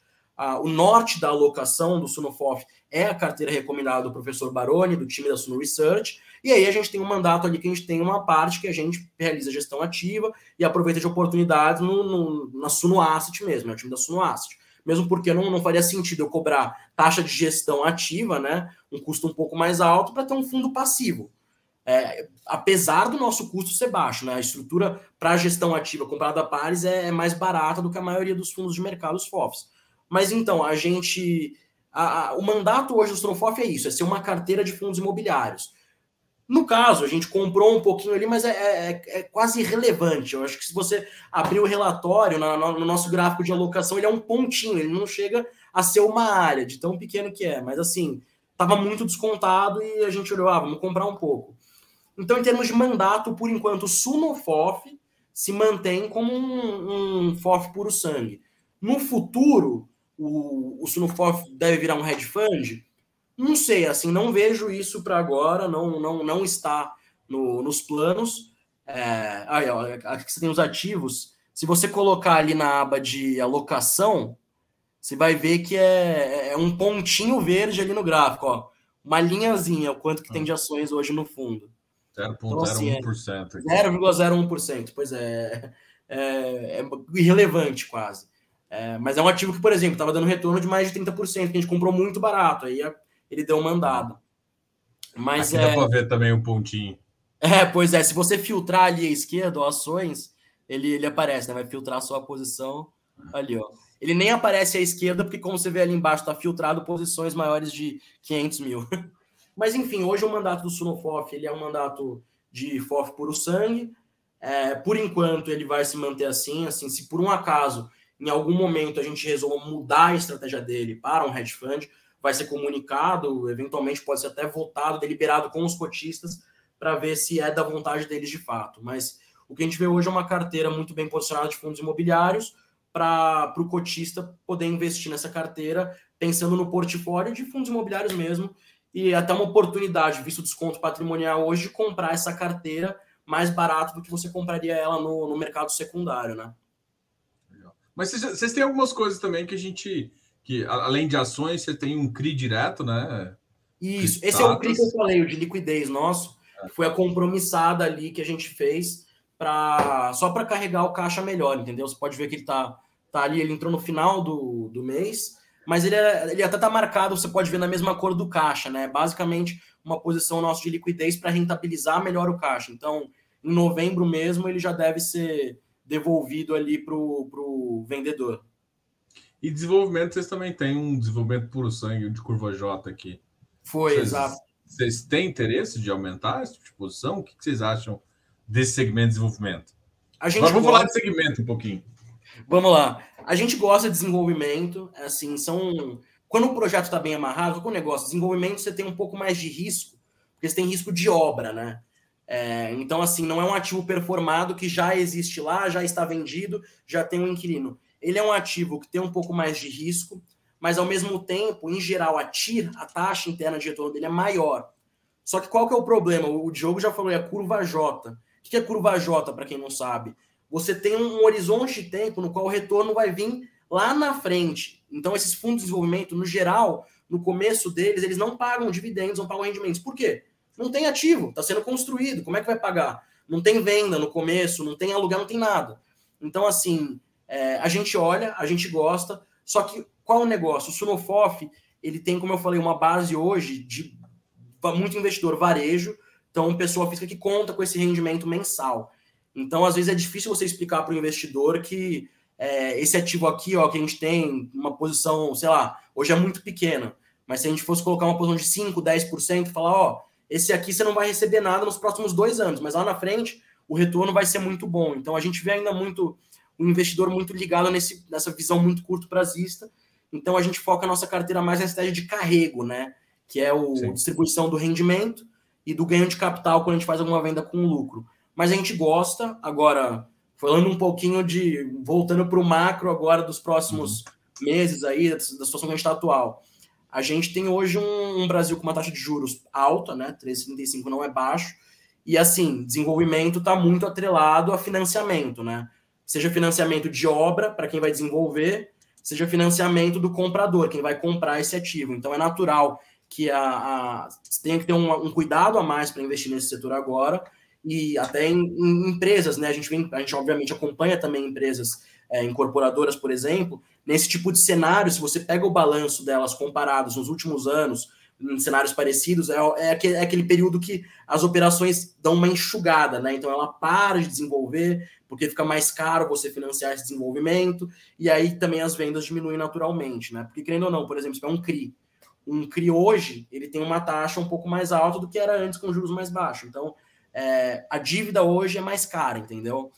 o norte da alocação do Sunofof é a carteira recomendada do professor Baroni, do time da Suno Research, e aí a gente tem um mandato ali que a gente tem uma parte que a gente realiza gestão ativa e aproveita de oportunidades no, no, na Suno Asset mesmo, é o time da Suno Asset. mesmo porque não, não faria sentido eu cobrar taxa de gestão ativa, né? Um custo um pouco mais alto para ter um fundo passivo. É, apesar do nosso custo ser baixo, né? A estrutura para gestão ativa comprada a pares é, é, mais barata do que a maioria dos fundos de mercado, os FOFs. Mas então, a gente. A, a, o mandato hoje do Strofof é isso: é ser uma carteira de fundos imobiliários. No caso, a gente comprou um pouquinho ali, mas é, é, é quase irrelevante. Eu acho que se você abrir o relatório no, no, nosso gráfico de alocação, ele é um pontinho, ele não chega a ser uma área de tão pequeno que é. Mas assim, estava muito descontado e a gente olhou, ah, vamos comprar um pouco. Então, em termos de mandato, por enquanto, o Sunofof se mantém como um, um FOF puro sangue. No futuro, o, o Sunofof deve virar um hedge fund? Não sei, assim, não vejo isso para agora, não, não, não está no, nos planos. É, aí, ó, aqui você tem os ativos. Se você colocar ali na aba de alocação, você vai ver que é, é um pontinho verde ali no gráfico, ó. Uma linhazinha, o quanto que tem de ações hoje no fundo. 0,01%. Então, assim, é, 0,01%. Pois é, é, é irrelevante quase. É, mas é um ativo que, por exemplo, estava dando retorno de mais de 30%, que a gente comprou muito barato. Aí ele deu mandado. Mas Aqui é... dá para ver também um pontinho. É, pois é. Se você filtrar ali à esquerda, ações, ele, ele aparece, né? Vai filtrar só a posição ali, ó. Ele nem aparece à esquerda, porque como você vê ali embaixo, está filtrado posições maiores de 500 mil. Mas, enfim, hoje o mandato do Sunofof ele é um mandato de FOF puro sangue. É, por enquanto, ele vai se manter assim. assim. Se por um acaso, em algum momento, a gente resolva mudar a estratégia dele para um hedge fund, vai ser comunicado, eventualmente pode ser até votado, deliberado com os cotistas, para ver se é da vontade deles de fato. Mas o que a gente vê hoje é uma carteira muito bem posicionada de fundos imobiliários para o cotista poder investir nessa carteira, pensando no portfólio de fundos imobiliários mesmo, e até uma oportunidade, visto o desconto patrimonial hoje, de comprar essa carteira mais barato do que você compraria ela no, no mercado secundário, né? Mas vocês têm algumas coisas também que a gente, que além de ações, você tem um CRI direto, né? Isso, esse é o CRI que eu falei, o de liquidez nosso, é. foi a compromissada ali que a gente fez para só para carregar o caixa melhor, entendeu? Você pode ver que ele tá, tá ali, ele entrou no final do, do mês, mas ele, é, ele até está marcado, você pode ver na mesma cor do caixa, né? Basicamente, uma posição nossa de liquidez para rentabilizar melhor o caixa. Então, em novembro mesmo, ele já deve ser devolvido ali para o vendedor. E desenvolvimento, vocês também têm um desenvolvimento puro sangue de curva J aqui. Foi, vocês, exato. Vocês têm interesse de aumentar essa tipo de posição? O que vocês acham desse segmento de desenvolvimento? A gente vamos gosta... falar de segmento um pouquinho. Vamos lá. A gente gosta de desenvolvimento, assim, são. Quando o projeto está bem amarrado, com o negócio, desenvolvimento você tem um pouco mais de risco, porque você tem risco de obra, né? É, então, assim, não é um ativo performado que já existe lá, já está vendido, já tem um inquilino. Ele é um ativo que tem um pouco mais de risco, mas ao mesmo tempo, em geral, a TIR, a taxa interna de retorno dele é maior. Só que qual que é o problema? O Diogo já falou, é a curva J. O que é curva J, para quem não sabe? você tem um horizonte de tempo no qual o retorno vai vir lá na frente. Então, esses fundos de desenvolvimento, no geral, no começo deles, eles não pagam dividendos, não pagam rendimentos. Por quê? Não tem ativo, está sendo construído. Como é que vai pagar? Não tem venda no começo, não tem aluguel, não tem nada. Então, assim, é, a gente olha, a gente gosta, só que qual o negócio? O Sunofof, ele tem, como eu falei, uma base hoje de muito investidor varejo, então pessoa física que conta com esse rendimento mensal. Então, às vezes, é difícil você explicar para o investidor que é, esse ativo aqui, ó, que a gente tem uma posição, sei lá, hoje é muito pequena, mas se a gente fosse colocar uma posição de 5, 10%, falar, ó, esse aqui você não vai receber nada nos próximos dois anos, mas lá na frente o retorno vai ser muito bom. Então, a gente vê ainda muito o investidor muito ligado nesse, nessa visão muito curto prazista. Então, a gente foca a nossa carteira mais na estratégia de carrego, né? Que é o Sim. distribuição do rendimento e do ganho de capital quando a gente faz alguma venda com lucro mas a gente gosta. Agora, falando um pouquinho de. voltando para o macro agora dos próximos uhum. meses aí, da, situação que a gente está atual. A gente tem hoje um, um, Brasil com uma taxa de juros alta, né? 3,35 não é baixo. E assim, desenvolvimento está muito atrelado a financiamento, né? Seja financiamento de obra para quem vai desenvolver, seja financiamento do comprador, quem vai comprar esse ativo. Então é natural que a, a tenha que ter um, um cuidado a mais para investir nesse setor agora e até em, em, empresas, né? A gente, vem, a gente obviamente acompanha também empresas é, incorporadoras, por exemplo, nesse tipo de cenário, se você pega o balanço delas comparados nos últimos anos, em cenários parecidos, é, é, aquele, é aquele período que as operações dão uma enxugada, né? Então ela para de desenvolver, porque fica mais caro você financiar esse desenvolvimento, e aí também as vendas diminuem naturalmente, né? Porque, querendo ou não, por exemplo, se é um CRI. Um CRI hoje, ele tem uma taxa um pouco mais alta do que era antes com juros mais baixos. Então, é, a dívida hoje é mais cara, entendeu?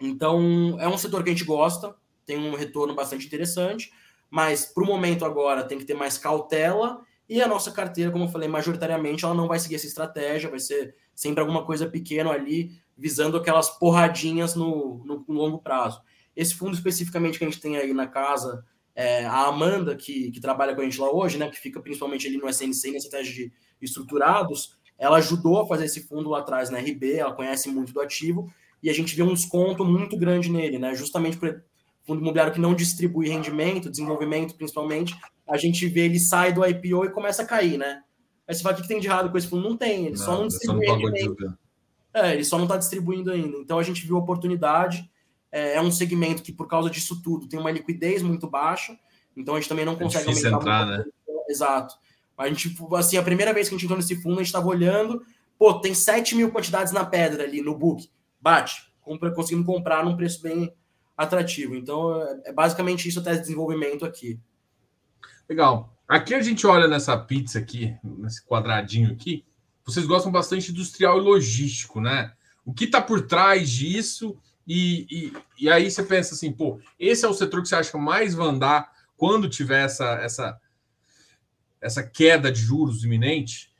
Então, é um setor que a gente gosta, tem um retorno bastante interessante, mas para o momento agora tem que ter mais cautela e a nossa carteira, como eu falei, majoritariamente ela não vai seguir essa estratégia, vai ser sempre alguma coisa pequena ali, visando aquelas porradinhas no, no, no longo prazo. Esse fundo especificamente que a gente tem aí na casa, é, a Amanda, que, que trabalha com a gente lá hoje, né, que fica principalmente ali no SNC, na estratégia de estruturados, ela ajudou a fazer esse fundo lá atrás na RB, ela conhece muito do ativo, e a gente vê um desconto muito grande nele, né? Justamente por fundo imobiliário que não distribui rendimento, desenvolvimento principalmente, a gente vê ele sai do IPO e começa a cair, né? Aí você fala, o que tem de errado com esse fundo? Não tem, ele não, só não distribui só não É, ele só não está distribuindo ainda. Então a gente viu oportunidade, é, é, um segmento que por causa disso tudo tem uma liquidez muito baixa, então a gente também não é consegue é aumentar entrar, né? Exato. A gente, assim, a primeira vez que a gente entrou nesse fundo, a gente estava olhando, pô, tem 7 mil quantidades na pedra ali no book. Bate, compra, conseguimos comprar num preço bem atrativo. Então, é basicamente isso até desenvolvimento aqui. Legal. Aqui a gente olha nessa pizza aqui, nesse quadradinho aqui, vocês gostam bastante industrial e logístico, né? O que está por trás disso? E, e, e, aí você pensa assim, pô, esse é o setor que você acha que mais vai andar quando tiver essa, essa, essa queda de juros iminente?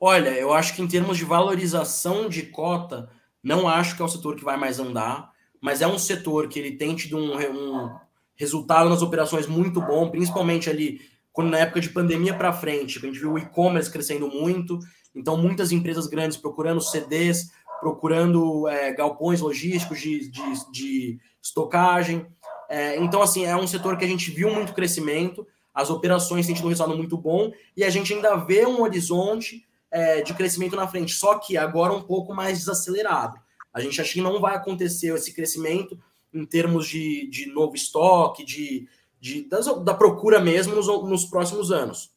Olha, eu acho que em termos de valorização de cota, não acho que é o setor que vai mais andar, mas é um setor que ele tem tido um, um resultado nas operações muito bom, principalmente ali quando na época de pandemia para frente, a gente viu o e-commerce crescendo muito, então muitas empresas grandes procurando CDs, procurando é, galpões logísticos de, de, de estocagem. É, então, assim, é um setor que a gente viu muito crescimento, as operações têm tido um resultado muito bom, e a gente ainda vê um horizonte é, de crescimento na frente, só que agora um pouco mais desacelerado. A gente acha que não vai acontecer esse crescimento em termos de, de novo estoque, de, de das, da procura mesmo nos, nos próximos anos.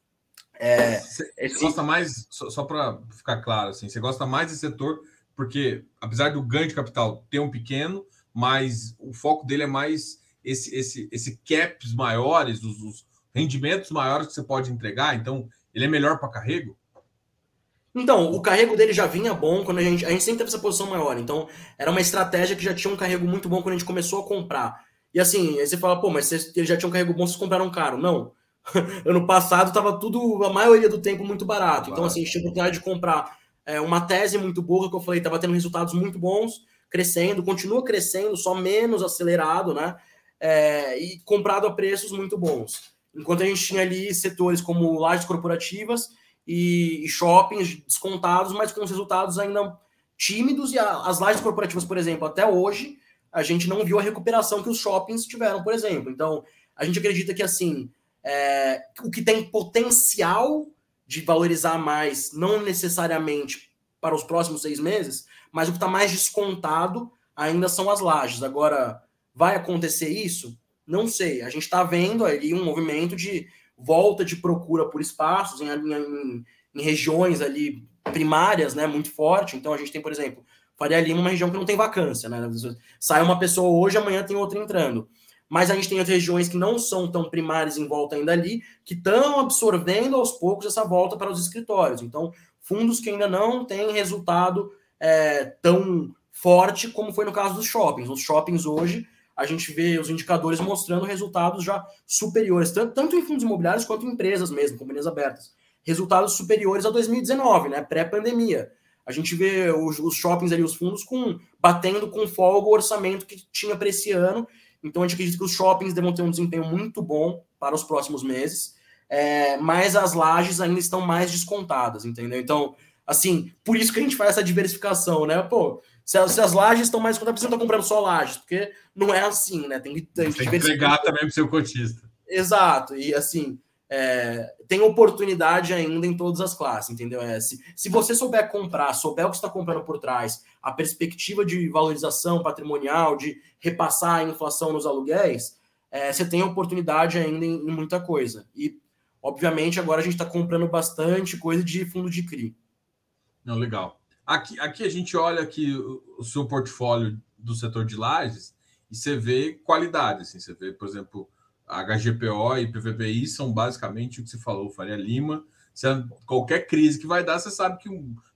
É, você esse... gosta mais, só, só para ficar claro, assim, você gosta mais desse setor porque, apesar do ganho de capital ter um pequeno, mas o foco dele é mais esse, esse, esse caps maiores, os, os rendimentos maiores que você pode entregar, então ele é melhor para carrego? Então, o carrego dele já vinha bom quando a gente. A gente sempre teve essa posição maior. Então, era uma estratégia que já tinha um carrego muito bom quando a gente começou a comprar. E assim, aí você fala, pô, mas ele já tinha um carrego bom, vocês compraram caro. Não. ano passado estava tudo, a maioria do tempo, muito barato. Então, assim, a gente tinha a oportunidade de comprar é, uma tese muito boa, que eu falei, estava tendo resultados muito bons, crescendo, continua crescendo, só menos acelerado, né? É, e comprado a preços muito bons. Enquanto a gente tinha ali setores como lajes corporativas e, e shoppings descontados, mas com os resultados ainda tímidos. E a, as lajes corporativas, por exemplo, até hoje, a gente não viu a recuperação que os shoppings tiveram, por exemplo. Então, a gente acredita que assim é, o que tem potencial de valorizar mais, não necessariamente para os próximos seis meses, mas o que está mais descontado ainda são as lajes. Agora, vai acontecer isso? Não sei. A gente está vendo ali um movimento de volta de procura por espaços em, em, em, regiões ali primárias, né, muito forte. Então a gente tem, por exemplo, Faria Lima, uma região que não tem vacância, né? Sai uma pessoa hoje, amanhã tem outra entrando. Mas a gente tem outras regiões que não são tão primárias em volta ainda ali, que estão absorvendo aos poucos essa volta para os escritórios. Então, fundos que ainda não têm resultado é, tão forte como foi no caso dos shoppings. Os shoppings hoje a gente vê os indicadores mostrando resultados já superiores, tanto, tanto em fundos imobiliários quanto em empresas mesmo, companhias abertas. Resultados superiores a 2019, né? Pré-pandemia. A gente vê os, os, shoppings ali, os fundos, com batendo com folga o orçamento que tinha para esse ano. Então a gente acredita que os shoppings devem ter um desempenho muito bom para os próximos meses. É, mas as lajes ainda estão mais descontadas, entendeu? Então, assim, por isso que a gente faz essa diversificação, né? Pô, se as, se as lajes estão mais contadas, você não está comprando só lajes, porque não é assim, né? Tem que, tem que entregar também para o seu cotista. Exato, e assim, é, tem oportunidade ainda em todas as classes, entendeu? É, se, se você souber comprar, souber o que está comprando por trás, a perspectiva de valorização patrimonial, de repassar a inflação nos aluguéis, é, você tem oportunidade ainda em, em, muita coisa. E, obviamente, agora a gente está comprando bastante coisa de fundo de CRI. Não, legal. Aqui, aqui a gente olha aqui o, seu portfólio do setor de lajes e você vê qualidade. Assim, você vê, por exemplo, HGPO e PVBI são basicamente o que você falou, Faria Lima. Se é qualquer crise que vai dar, você sabe que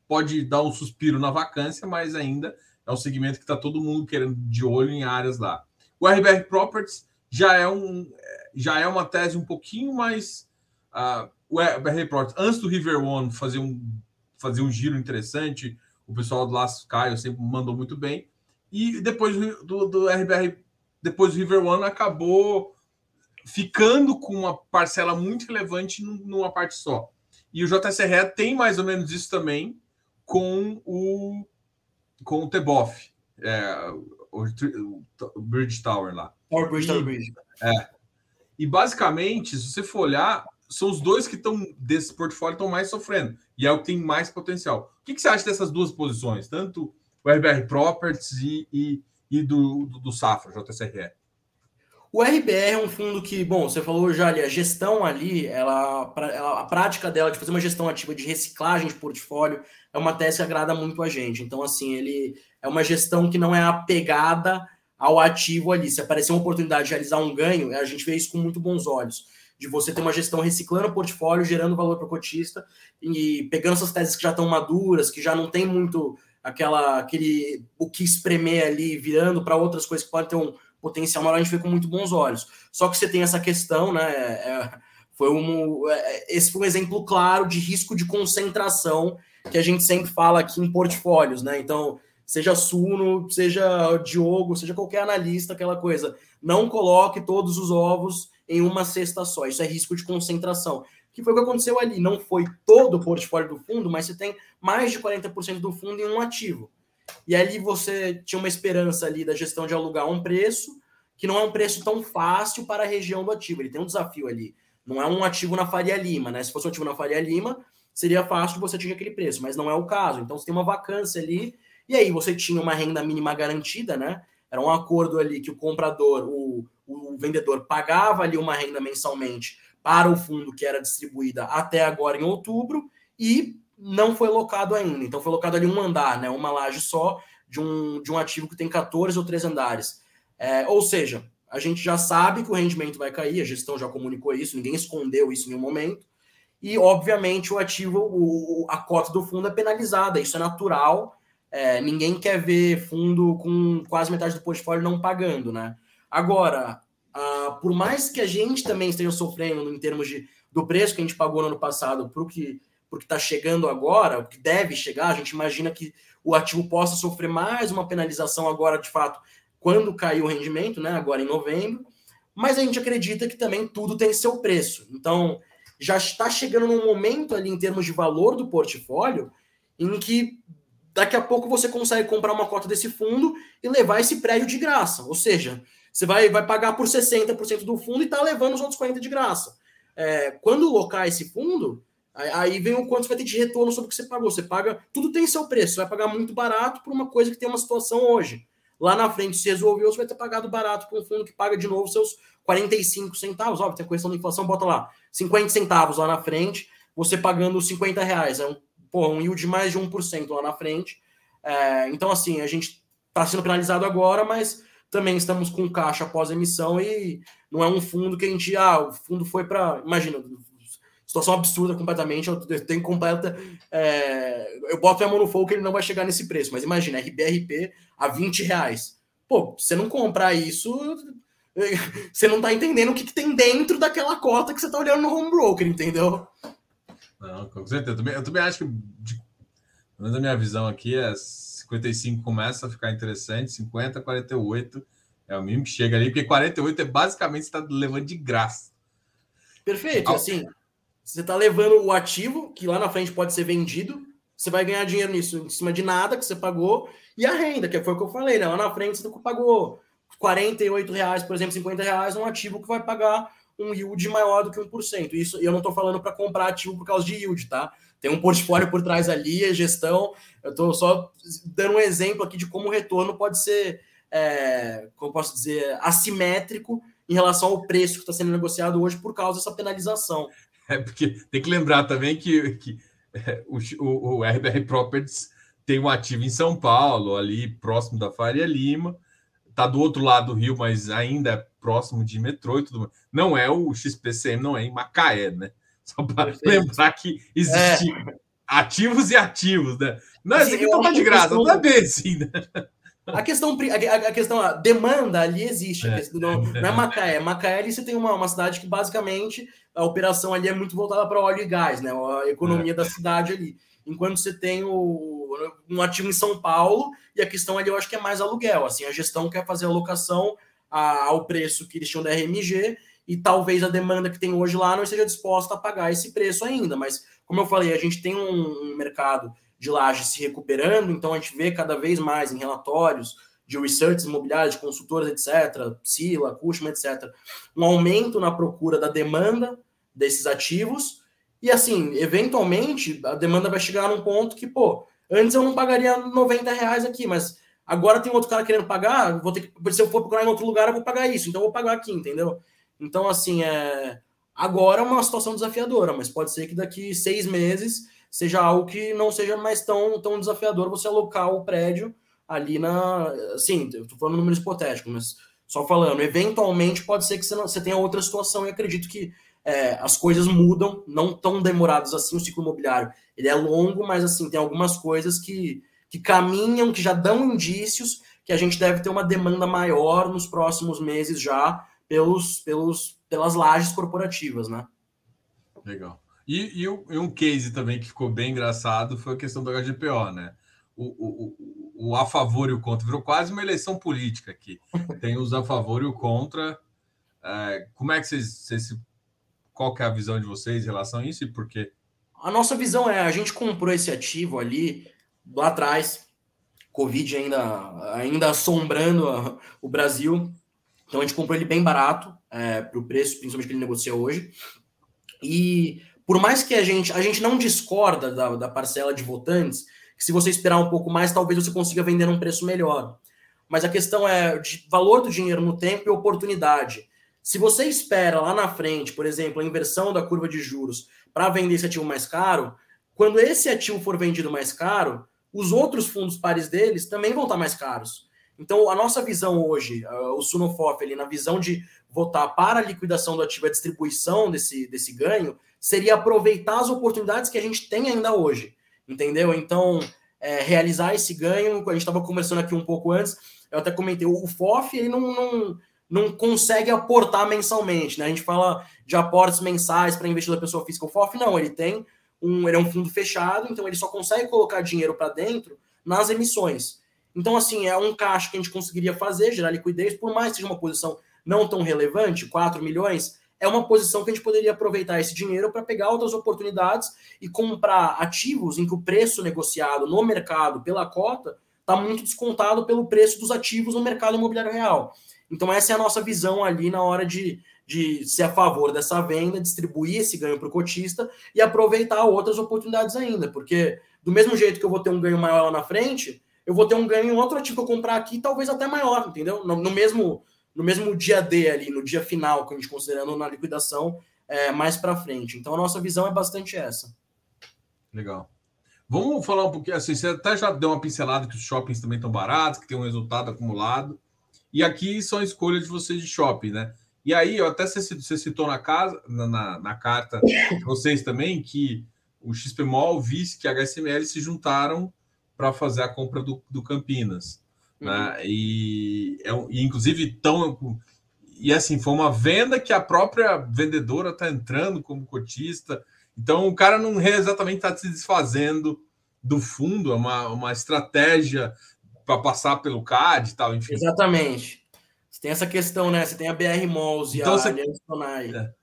pode dar um suspiro na vacância, mas ainda é um segmento que está todo mundo querendo de olho em áreas lá. O RBR Properties já é, um, já é uma tese um pouquinho mais. Uh, o RBR Properties, antes do River One fazer um, fazer um giro interessante, o pessoal do Las Caio sempre mandou muito bem. E depois do, do RBR, depois do River One, acabou ficando com uma parcela muito relevante numa parte só. E o JSRE tem mais ou menos isso também com o com o Teboff, é, o, o, Bridge Tower lá. Tower Bridge, Tower Bridge. É. E basicamente, se você for olhar, são os dois que estão desse portfólio estão mais sofrendo e é o que tem mais potencial. O que, que você acha dessas duas posições, tanto o RBR Properties e, e, e do, do, do Safra, JSRE? O RBR é um fundo que, bom, você falou já ali, a gestão ali, ela, a prática dela de fazer uma gestão ativa de reciclagem de portfólio é uma tese que agrada muito a gente. Então, assim, ele é uma gestão que não é apegada ao ativo ali. Se aparecer uma oportunidade de realizar um ganho, a gente vê isso com muito bons olhos. De você ter uma gestão reciclando o portfólio, gerando valor para o cotista e pegando essas teses que já estão maduras, que já não tem muito aquela aquele o que espremer ali, virando para outras coisas que podem ter um potencial maior, a gente vê com muito bons olhos. Só que você tem essa questão, né? É, foi um, é, esse foi um exemplo claro de risco de concentração que a gente sempre fala aqui em portfólios, né? Então, seja Suno, seja Diogo, seja qualquer analista, aquela coisa. Não coloque todos os ovos em uma cesta só. Isso é risco de concentração. Que foi o que aconteceu ali. Não foi todo o portfólio do fundo, mas você tem mais de 40% do fundo em um ativo. E ali você tinha uma esperança ali da gestão de alugar um preço, que não é um preço tão fácil para a região do ativo. Ele tem um desafio ali. Não é um ativo na Faria Lima, né? Se fosse um ativo na Faria Lima, seria fácil você atingir aquele preço, mas não é o caso. Então você tem uma vacância ali, e aí você tinha uma renda mínima garantida, né? Era um acordo ali que o comprador, o, o vendedor pagava ali uma renda mensalmente para o fundo que era distribuída até agora em outubro, e não foi locado ainda. Então foi locado ali um andar, né? Uma laje só de um, de um ativo que tem 14 ou 3 andares. É, ou seja, a gente já sabe que o rendimento vai cair, a gestão já comunicou isso, ninguém escondeu isso em nenhum momento. E, obviamente, o ativo, o, a cota do fundo é penalizada, isso é natural. É, ninguém quer ver fundo com quase metade do portfólio não pagando, né? Agora, uh, por mais que a gente também esteja sofrendo em termos de, do preço que a gente pagou no ano passado para o que porque está chegando agora, o que deve chegar, a gente imagina que o ativo possa sofrer mais uma penalização agora, de fato, quando cair o rendimento, né? Agora em novembro. Mas a gente acredita que também tudo tem seu preço. Então, já está chegando num momento ali em termos de valor do portfólio em que daqui a pouco você consegue comprar uma cota desse fundo e levar esse prédio de graça. Ou seja, você vai, vai pagar por 60% do fundo e está levando os outros 40% de graça. É, quando locar esse fundo, Aí vem o quanto você vai ter de retorno sobre o que você pagou. Você paga, tudo tem seu preço. Você vai pagar muito barato por uma coisa que tem uma situação hoje. Lá na frente, se resolveu, você vai ter pagado barato por um fundo que paga de novo seus 45 centavos. Óbvio, tem a questão da inflação, bota lá 50 centavos lá na frente, você pagando 50 reais. É um, porra, um yield de mais de 1% lá na frente. É, então, assim, a gente está sendo penalizado agora, mas também estamos com caixa após emissão e não é um fundo que a gente. Ah, o fundo foi para. Imagina, situação absurda completamente. Eu tenho completa. É, eu boto a mão no fogo que ele não vai chegar nesse preço, mas imagina, RBRP a 20 reais. Pô, você não comprar isso, você não tá entendendo o que, que tem dentro daquela cota que você tá olhando no home broker, entendeu? Não, com certeza. Eu também, eu também acho que, pelo menos a minha visão aqui, é 55 começa a ficar interessante, 50, 48 é o mínimo que chega ali, porque 48 é basicamente você tá levando de graça. Perfeito, assim, você está levando o ativo, que lá na frente pode ser vendido, você vai ganhar dinheiro nisso, em cima de nada que você pagou, e a renda, que foi o que eu falei, né? Lá na frente você pagou 48 reais, por exemplo, 50 reais, um ativo que vai pagar um yield maior do que 1%. Isso eu não estou falando para comprar ativo por causa de yield, tá? Tem um portfólio por trás ali, a gestão. Eu estou só dando um exemplo aqui de como o retorno pode ser, é, como posso dizer, assimétrico em relação ao preço que está sendo negociado hoje por causa dessa penalização. É porque tem que lembrar também que, que é, o, o, o RBR Properties tem um ativo em São Paulo, ali próximo da Faria Lima, está do outro lado do rio, mas ainda é próximo de metrô e tudo mais. Não é o XPCM, não é em Macaé, né? Só para lembrar que existe é. ativos e ativos, né? Não, assim, esse aqui não tá de graça, não tá bem assim, né? A questão, a, questão, a demanda ali existe. É. Não, não, é Macaé. Macaé ali você tem uma, uma cidade que basicamente a operação ali é muito voltada para óleo e gás, né? A economia é. da cidade ali. Enquanto você tem o, um ativo em São Paulo e a questão ali eu acho que é mais aluguel. Assim, a gestão quer fazer a locação a, ao preço que eles tinham da RMG e talvez a demanda que tem hoje lá não esteja disposta a pagar esse preço ainda. Mas, como eu falei, a gente tem um, um mercado de laje se recuperando, então a gente vê cada vez mais em relatórios de research imobiliários, de consultoras, etc., Sila, Cushman, etc., um aumento na procura da demanda desses ativos, e assim, eventualmente, a demanda vai chegar num ponto que, pô, antes eu não pagaria 90 reais aqui, mas agora tem outro cara querendo pagar, vou ter que, se eu for procurar em outro lugar, eu vou pagar isso, então eu vou pagar aqui, entendeu? Então, assim, é, agora é uma situação desafiadora, mas pode ser que daqui seis meses seja algo que não seja mais tão, tão desafiador você alocar o prédio ali na. Sim, eu estou falando números hipotéticos, mas só falando, eventualmente pode ser que você, não, você tenha outra situação e acredito que é, as coisas mudam, não tão demoradas assim, o ciclo imobiliário. Ele é longo, mas assim, tem algumas coisas que, que caminham, que já dão indícios que a gente deve ter uma demanda maior nos próximos meses já pelos, pelos, pelas lajes corporativas, né? Legal. E, e, um case também que ficou bem engraçado foi a questão do HGPO, né? O, o, o, a favor e o contra virou quase uma eleição política aqui. Tem os a favor e o contra. É, como é que vocês, vocês. Qual que é a visão de vocês em relação a isso e por quê? A nossa visão é: a gente comprou esse ativo ali lá atrás, Covid ainda, ainda assombrando o Brasil. Então a gente comprou ele bem barato é, para o preço, principalmente que ele negocia hoje. E por mais que a gente, a gente não discorda da, da parcela de votantes, que se você esperar um pouco mais, talvez você consiga vender num preço melhor. Mas a questão é de valor do dinheiro no tempo e oportunidade. Se você espera lá na frente, por exemplo, a inversão da curva de juros para vender esse ativo mais caro, quando esse ativo for vendido mais caro, os outros fundos pares deles também vão estar mais caros. Então, a nossa visão hoje, o Sunofof, ali, na visão de votar para a liquidação do ativo e a distribuição desse, desse ganho, seria aproveitar as oportunidades que a gente tem ainda hoje, entendeu? Então, é, realizar esse ganho, a gente estava conversando aqui um pouco antes, eu até comentei, o FOF ele não, não, não consegue aportar mensalmente, né? A gente fala de aportes mensais para investidor pessoa física, o FOF não, ele tem um, ele é um fundo fechado, então ele só consegue colocar dinheiro para dentro nas emissões. Então, assim, é um caixa que a gente conseguiria fazer, gerar liquidez, por mais que seja uma posição não tão relevante, 4 milhões, é uma posição que a gente poderia aproveitar esse dinheiro para pegar outras oportunidades e comprar ativos em que o preço negociado no mercado pela cota está muito descontado pelo preço dos ativos no mercado imobiliário real. Então, essa é a nossa visão ali na hora de, de ser a favor dessa venda, distribuir esse ganho para o cotista e aproveitar outras oportunidades ainda, porque do mesmo jeito que eu vou ter um ganho maior lá na frente, eu vou ter um ganho em outro ativo que eu comprar aqui, talvez até maior, entendeu? No, no mesmo no mesmo dia D ali, no dia final, que a gente considerando na liquidação é, mais para frente. Então a nossa visão é bastante essa. Legal. Vamos falar um pouquinho assim, você até já deu uma pincelada que os shoppings também estão baratos, que tem um resultado acumulado. E aqui são escolhas de vocês de shopping, né? E aí, até você, citou na casa, na, na, na carta vocês também, que o XPMOL, o Vice e a HSML se juntaram para fazer a compra do, do Campinas. Né? Uhum. E, é, e inclusive tão e assim foi uma venda que a própria vendedora está entrando como cotista. Então o cara não exatamente está se desfazendo do fundo, é uma, uma estratégia para passar pelo CAD e tal, enfim. Exatamente. Você tem essa questão, né? Você tem a BR Malls e então, a você... Allianz É.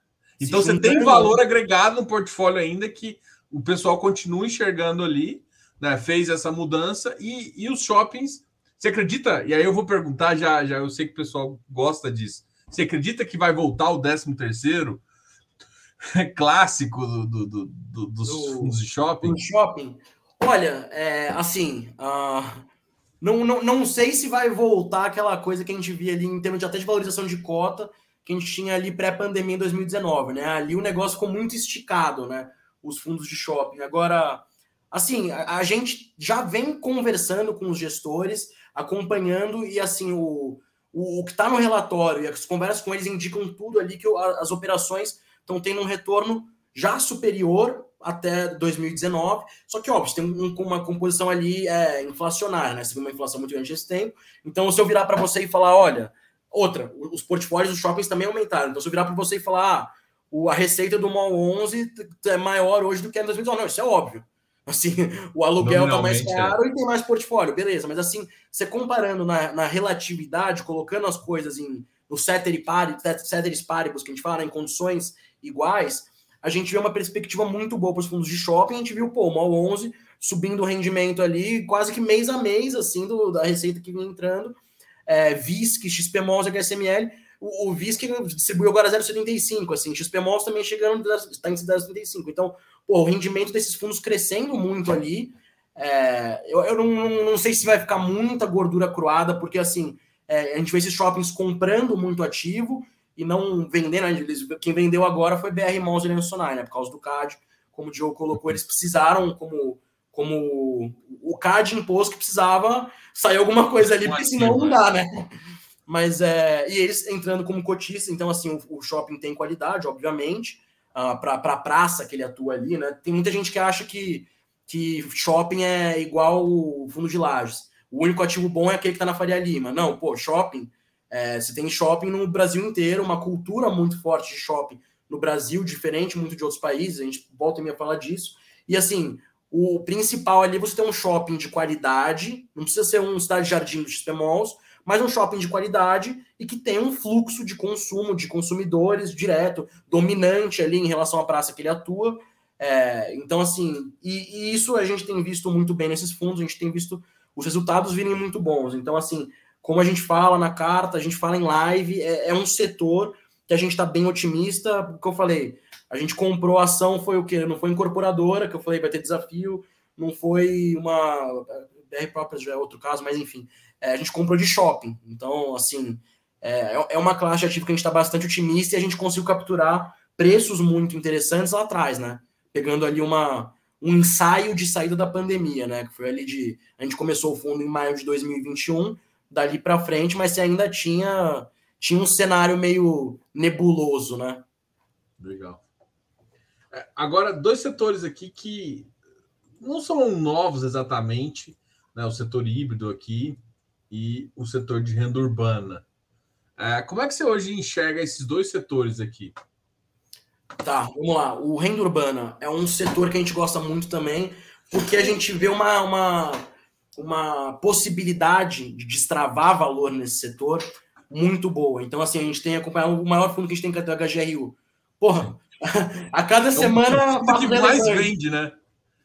Então você tem valor agregado no portfólio ainda que o pessoal continua enxergando ali, né? Fez essa mudança e, e os shoppings você acredita? E aí eu vou perguntar, já, já eu sei que o pessoal gosta disso. Você acredita que vai voltar o 13 terceiro clássico do, do, do, do dos do, fundos de shopping? Do shopping. Olha, é, assim, uh, não, não, não sei se vai voltar aquela coisa que a gente via ali em termos de até de valorização de cota, que a gente tinha ali pré-pandemia em 2019, né? Ali o negócio ficou muito esticado, né? Os fundos de shopping. Agora, assim, a, a gente já vem conversando com os gestores, acompanhando, e assim, o, o, o que está no relatório e as conversas com eles indicam tudo ali que as operações estão tendo um retorno já superior até 2019. Só que, óbvio, tem um, uma composição ali é, inflacionária, né? Você uma inflação muito grande esse tempo. Então, se eu virar para você e falar, olha, outra, os portfólios dos shoppings também aumentaram. Então, se eu virar para você e falar, ah, a receita do Mall 11 é maior hoje do que em 2019. Não, isso é óbvio. Assim, o aluguel tá mais é. caro é. e tem mais portfólio, beleza. Mas assim, você comparando na, na relatividade, colocando as coisas em no ceteris paribus, ceteris paribus, que a gente fala, né, em condições iguais, a gente vê uma perspectiva muito boa para os fundos de shopping. A gente viu, pô, o Mall 11 subindo o rendimento ali, quase que mês a mês, assim, do, da receita que vinha entrando. É, VISC, XP Malls, HSML. O, o VISC distribuiu agora 0,75, assim, XP Malls também chegando, está em 0,75. Então, pô, o rendimento desses fundos crescendo muito ali. É, eu, eu não, não, sei se vai ficar muita gordura cruada, porque assim, é, a gente vê esses shoppings comprando muito ativo e não vendendo. Quem vendeu agora foi BR Malls e Sonai, né? Por causa do CAD, como o Diogo colocou, eles precisaram, como, como o CAD impôs que precisava sair alguma coisa ali, porque senão não dá, né? Mas é. E eles entrando como cotista, então assim, o, o shopping tem qualidade, obviamente, uh, para a praça que ele atua ali, né? Tem muita gente que acha que, que shopping é igual fundo de lajes. O único ativo bom é aquele que está na Faria Lima. Não, pô, shopping é, você tem shopping no Brasil inteiro, uma cultura muito forte de shopping no Brasil, diferente muito de outros países, a gente volta e meia falar disso. E assim, o principal ali é você tem um shopping de qualidade, não precisa ser um cidade jardim do XP Malls, mas um shopping de qualidade e que tem um fluxo de consumo, de consumidores direto, dominante ali em relação à praça que ele atua. É, então, assim, e, e, isso a gente tem visto muito bem nesses fundos, a gente tem visto os resultados virem muito bons. Então, assim, como a gente fala na carta, a gente fala em live, é, é um setor que a gente está bem otimista, porque eu falei, a gente comprou a ação, foi o quê? Não foi incorporadora, que eu falei, vai ter desafio, não foi uma. BR Properties já é outro caso, mas enfim, é, a gente comprou de shopping. Então, assim, é, é uma classe ativa que a gente está bastante otimista e a gente conseguiu capturar preços muito interessantes lá atrás, né? Pegando ali uma, um ensaio de saída da pandemia, né? Que foi ali de. A gente começou o fundo em maio de 2021 dali para frente, mas você ainda tinha, tinha um cenário meio nebuloso, né? Legal. É, agora, dois setores aqui que não são novos exatamente, né? O setor híbrido aqui e o setor de renda urbana. É, como é que você hoje enxerga esses dois setores aqui? Tá, vamos lá. O renda urbana é um setor que a gente gosta muito também, porque a gente vê uma, uma uma possibilidade de destravar valor nesse setor muito boa. Então, assim, a gente tem acompanhado o maior fundo que a gente tem que é o HGRU. Porra, a cada é semana. O que mais vende, né?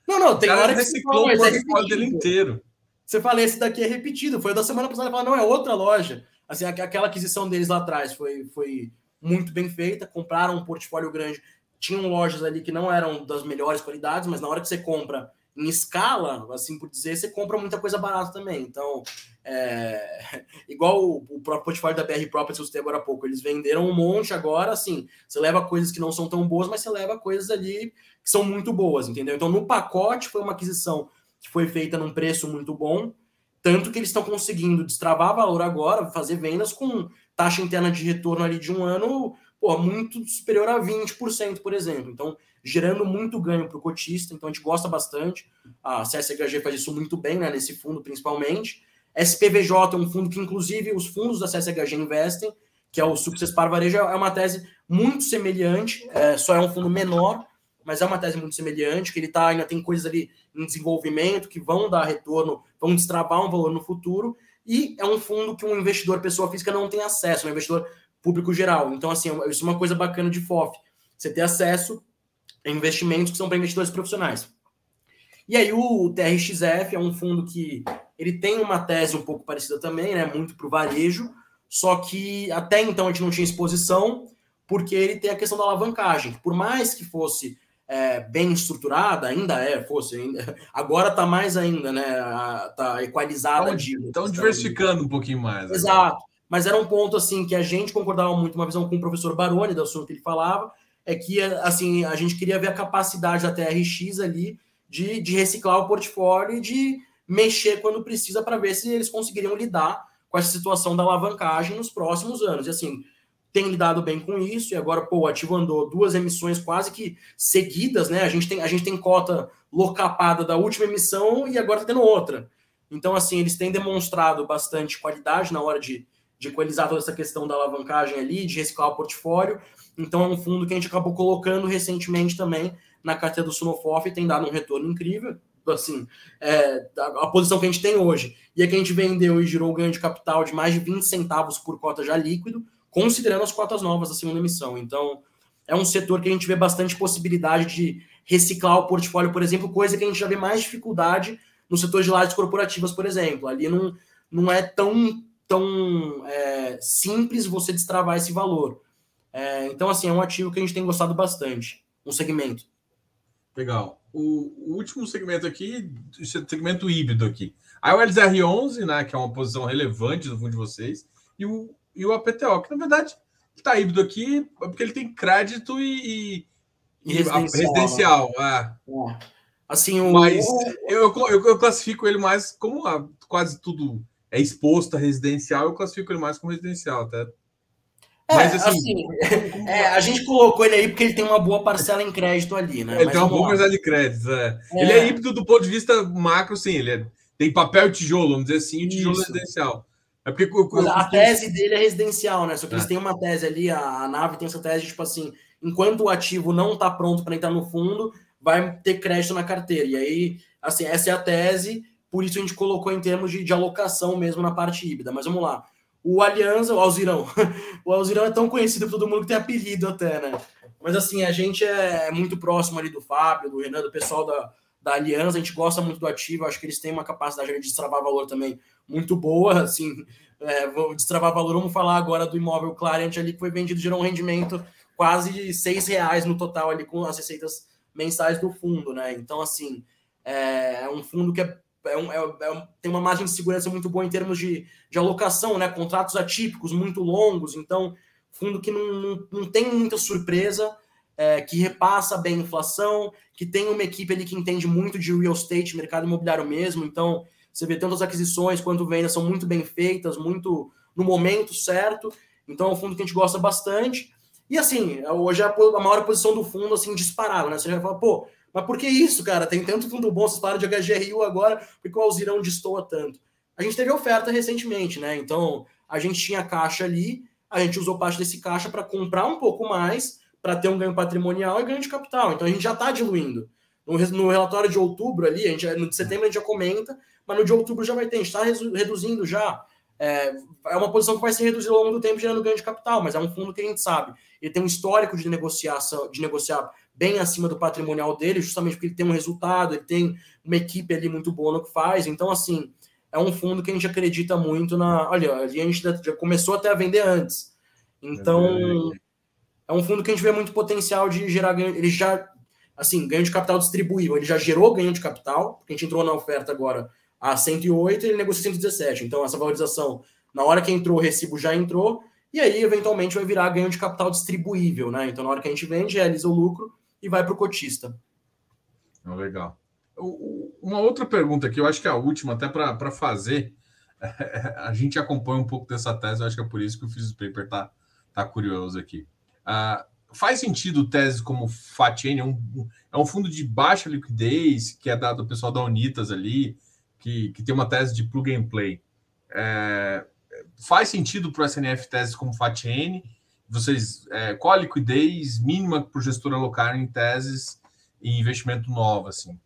Não, não, tem hora que reciclou o portfólio dele inteiro. Você fala, esse daqui é repetido. Foi da semana passada, fala, não, é outra loja. Assim, aquela aquisição deles lá atrás foi, foi muito bem feita. Compraram um portfólio grande. Tinham lojas ali que não eram das melhores qualidades, mas na hora que você compra em escala, assim por dizer, você compra muita coisa barata também. Então, é, igual o, próprio portfólio da BR Properties que eu citei agora há pouco, eles venderam um monte agora, assim, você leva coisas que não são tão boas, mas você leva coisas ali que são muito boas, entendeu? Então, no pacote foi uma aquisição que foi feita num preço muito bom, tanto que eles estão conseguindo destravar valor agora, fazer vendas com taxa interna de retorno ali de um ano, pô, muito superior a 20%, por exemplo. Então, gerando muito ganho para o cotista, então a gente gosta bastante. A CSHG faz isso muito bem, né, nesse fundo principalmente. SPVJ é um fundo que, inclusive, os fundos da CSHG investem, que é o Success Par Varejo, é uma tese muito semelhante, é, só é um fundo menor, mas é uma tese muito semelhante, que ele tá, ainda tem coisas ali em desenvolvimento que vão dar retorno, vão destravar um valor no futuro, e é um fundo que um investidor, pessoa física, não tem acesso, um investidor público geral. Então, assim, isso é uma coisa bacana de FOF. Você ter acesso investimentos que são para investidores profissionais. E aí o TRXF é um fundo que ele tem uma tese um pouco parecida também, né, muito para o varejo, só que até então a gente não tinha exposição, porque ele tem a questão da alavancagem. Por mais que fosse é, bem estruturada, ainda é, fosse, ainda, agora está mais ainda, né, está equalizada. Estão diversificando um pouquinho mais. Exato. mas era um ponto assim que a gente concordava muito, uma visão com o professor Baroni, do assunto que ele falava, é que assim a gente queria ver a capacidade da TRX ali de, de reciclar o portfólio e de mexer quando precisa para ver se eles conseguiriam lidar com essa situação da alavancagem nos próximos anos. E assim, tem lidado bem com isso, e agora, pô, o ativo andou duas emissões quase que seguidas, né? A gente tem, a gente tem cota locapada da última emissão e agora tá tendo outra. Então, assim, eles têm demonstrado bastante qualidade na hora de, de equalizar toda essa questão da alavancagem ali, de reciclar o portfólio. Então, é um fundo que a gente acabou colocando recentemente também na carteira do Sunofof e tem dado um retorno incrível. Assim, é, a, a, posição que a gente tem hoje. E a que a gente vendeu e girou ganho de capital de mais de 20 centavos por cota já líquido considerando as cotas novas da segunda emissão. Então, é um setor que a gente vê bastante possibilidade de reciclar o portfólio, por exemplo, coisa que a gente já vê mais dificuldade no setor de lajes corporativas, por exemplo. Ali não, não é tão, tão é, simples você destravar esse valor. É, então, assim, é um ativo que a gente tem gostado bastante, um segmento. Legal. O, último segmento aqui, segmento híbrido aqui. O LZR11, né, que é uma posição relevante no fundo de vocês, e o e o APTO, que na verdade está híbrido aqui porque ele tem crédito e, e, e residencial. residencial é. É. Assim, o... Mas eu, eu, eu, classifico ele mais como ah, quase tudo é exposto a residencial, eu classifico ele mais como residencial, até. É, Mas, assim, assim é, a gente colocou ele aí porque ele tem uma boa parcela em crédito ali, né? Ele Mas tem uma boa parcela de crédito, é. Ele é híbrido do ponto de vista macro, sim. Ele é, tem papel e tijolo, vamos dizer assim, e tijolo Isso. residencial. É porque a tese dele é residencial, né? Só que é. eles têm uma tese ali, a, a, nave tem essa tese, tipo assim, enquanto o ativo não está pronto para entrar no fundo, vai ter crédito na carteira. E aí, assim, essa é a tese, por isso a gente colocou em termos de, de alocação mesmo na parte híbrida. Mas vamos lá. O Aliança, o Alzirão. o Alzirão é tão conhecido por todo mundo que tem apelido até, né? Mas assim, a gente é muito próximo ali do Fábio, do Renan, do pessoal da, da Aliança, a gente gosta muito do ativo, acho que eles têm uma capacidade de destravar valor também muito boa, assim, é, vou destravar valor, vamos falar agora do imóvel Clarent ali, que foi vendido, gerou um rendimento quase seis reais no total ali com as receitas mensais do fundo, né, então assim, é, é um fundo que é, é um, é, é tem uma margem de segurança muito boa em termos de, de alocação, né, contratos atípicos muito longos, então fundo que não, não, não tem muita surpresa, é, que repassa bem a inflação, que tem uma equipe ali que entende muito de real estate, mercado imobiliário mesmo, então você vê tanto as aquisições quanto vendas são muito bem feitas, muito no momento certo. Então é um fundo que a gente gosta bastante. E assim, hoje é a maior posição do fundo, assim, disparado, né? Você já fala, pô, mas por que isso, cara? Tem tanto fundo bom, vocês falaram de HGRU agora, porque o Alzirão destoa tanto. A gente teve oferta recentemente, né? Então, a gente tinha caixa ali, a gente usou parte desse caixa para comprar um pouco mais, para ter um ganho patrimonial e ganho de capital. Então, a gente já está diluindo. No, no, relatório de outubro ali, a gente, no de setembro a gente já comenta, mas no de outubro já vai ter, a gente está reduzindo já. É, é, uma posição que vai ser reduzida ao longo do tempo, gerando ganho de capital, mas é um fundo que a gente sabe. Ele tem um histórico de negociação, de negociar bem acima do patrimonial dele, justamente porque ele tem um resultado, ele tem uma equipe ali muito boa no que faz. Então, assim, é um fundo que a gente acredita muito na. Olha, ali a gente já começou até a vender antes. Então, é um fundo que a gente vê muito potencial de gerar ganho. Ele já, assim, ganho de capital distribuível, ele já gerou ganho de capital, porque a gente entrou na oferta agora a 108 ele negocia 117. Então, essa valorização, na hora que entrou, o recibo já entrou, e aí, eventualmente, vai virar ganho de capital distribuível, né? Então, na hora que a gente vende, realiza o lucro e vai para o cotista. Legal. Uma outra pergunta que eu acho que é a última, até para fazer. A gente acompanha um pouco dessa tese, eu acho que é por isso que o Fiz Paper tá, tá curioso aqui. Uh, faz sentido tese como Fatien, é um, é um fundo de baixa liquidez que é dado ao pessoal da Unitas ali, que, que tem uma tese de plug and play. É, faz sentido para o SNF teses como FATN? Vocês, é, qual a liquidez mínima para o gestor alocar em teses e investimento novo? Assim?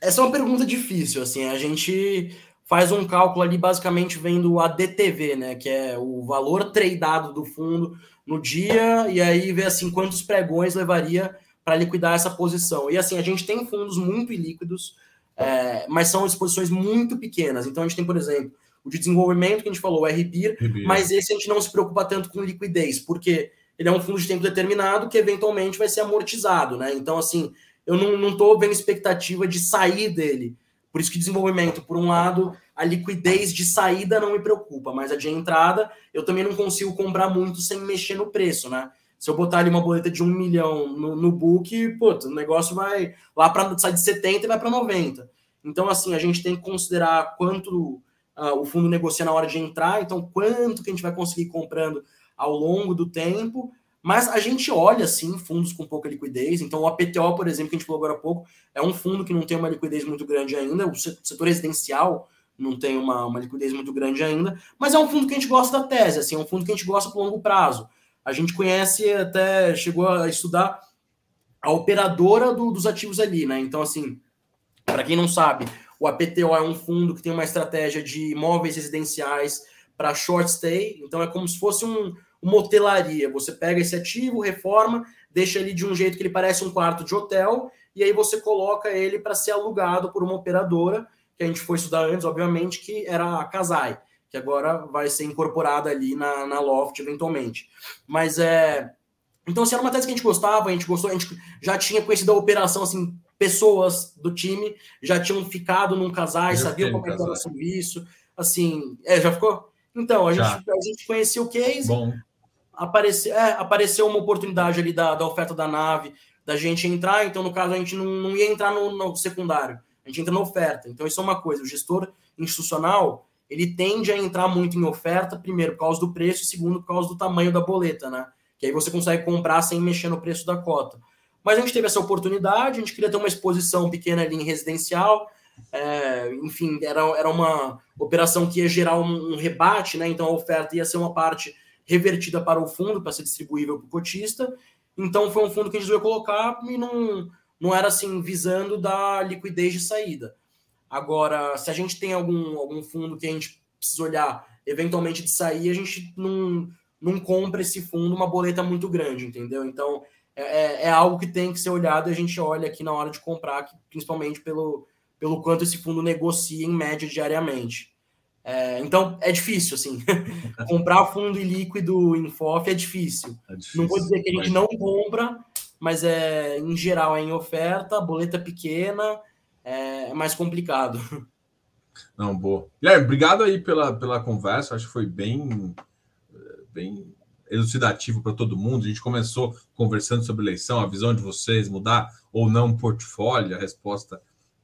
Essa é uma pergunta difícil. Assim, a gente faz um cálculo ali basicamente vendo a DTV, né, que é o valor tradeado do fundo no dia, e aí vê assim quantos pregões levaria para liquidar essa posição. E assim, a gente tem fundos muito ilíquidos, é, mas são exposições muito pequenas. Então a gente tem, por exemplo, o de desenvolvimento que a gente falou, o RBIR, mas esse a gente não se preocupa tanto com liquidez, porque ele é um fundo de tempo determinado que eventualmente vai ser amortizado, né? Então, assim, eu não estou vendo expectativa de sair dele. Por isso que desenvolvimento, por um lado, a liquidez de saída não me preocupa, mas a de entrada eu também não consigo comprar muito sem mexer no preço, né? Se eu botar ali uma boleta de um milhão no, no book, puta, o negócio vai lá para sair de 70 e vai para 90. Então, assim, a gente tem que considerar quanto uh, o fundo negocia na hora de entrar, então quanto que a gente vai conseguir comprando ao longo do tempo. Mas a gente olha, sim, fundos com pouca liquidez. Então, o APTO, por exemplo, que a gente falou agora há pouco, é um fundo que não tem uma liquidez muito grande ainda. O setor residencial não tem uma, uma liquidez muito grande ainda, mas é um fundo que a gente gosta da tese, assim, é um fundo que a gente gosta por longo prazo. A gente conhece até, chegou a estudar a operadora do, dos ativos ali, né? Então, assim, para quem não sabe, o APTO é um fundo que tem uma estratégia de imóveis residenciais para short stay, então é como se fosse um, uma hotelaria. Você pega esse ativo, reforma, deixa ele de um jeito que ele parece um quarto de hotel, e aí você coloca ele para ser alugado por uma operadora, que a gente foi estudar antes, obviamente, que era a Casai que agora vai ser incorporada ali na, na Loft eventualmente. Mas é. Então, assim, era uma tese que a gente gostava, a gente gostou, a gente já tinha conhecido a operação, assim, pessoas do time já tinham ficado num casais, sabiam como era o serviço, assim, é, já ficou? Então, a gente, a gente conhecia o case, Bom. Apareceu, é, apareceu uma oportunidade ali da, da oferta da nave, da gente entrar, então, no caso, a gente não, não ia entrar no, no secundário, a gente entra na oferta. Então, isso é uma coisa, o gestor institucional, ele tende a entrar muito em oferta, primeiro por causa do preço, segundo por causa do tamanho da boleta, né? Que aí você consegue comprar sem mexer no preço da cota. Mas a gente teve essa oportunidade, a gente queria ter uma exposição pequena ali em residencial, é, enfim, era, era uma operação que ia gerar um, um, rebate, né? Então a oferta ia ser uma parte revertida para o fundo, para ser distribuível para o cotista. Então foi um fundo que a gente resolveu colocar e não, não era assim visando da liquidez de saída. Agora, se a gente tem algum, algum fundo que a gente precisa olhar eventualmente de sair, a gente não, não compra esse fundo uma boleta muito grande, entendeu? Então, é, é, é algo que tem que ser olhado e a gente olha aqui na hora de comprar, principalmente pelo, pelo quanto esse fundo negocia em média diariamente. É, então, é difícil, assim. comprar fundo líquido em FOF é difícil. é difícil. Não vou dizer que a gente não compra, mas é, em geral é em oferta, boleta pequena, é, é mais complicado. Não, boa. Guilherme, obrigado aí pela, pela conversa. Acho que foi bem, bem elucidativo para todo mundo. A gente começou conversando sobre eleição, a visão de vocês, mudar ou não o portfólio, a resposta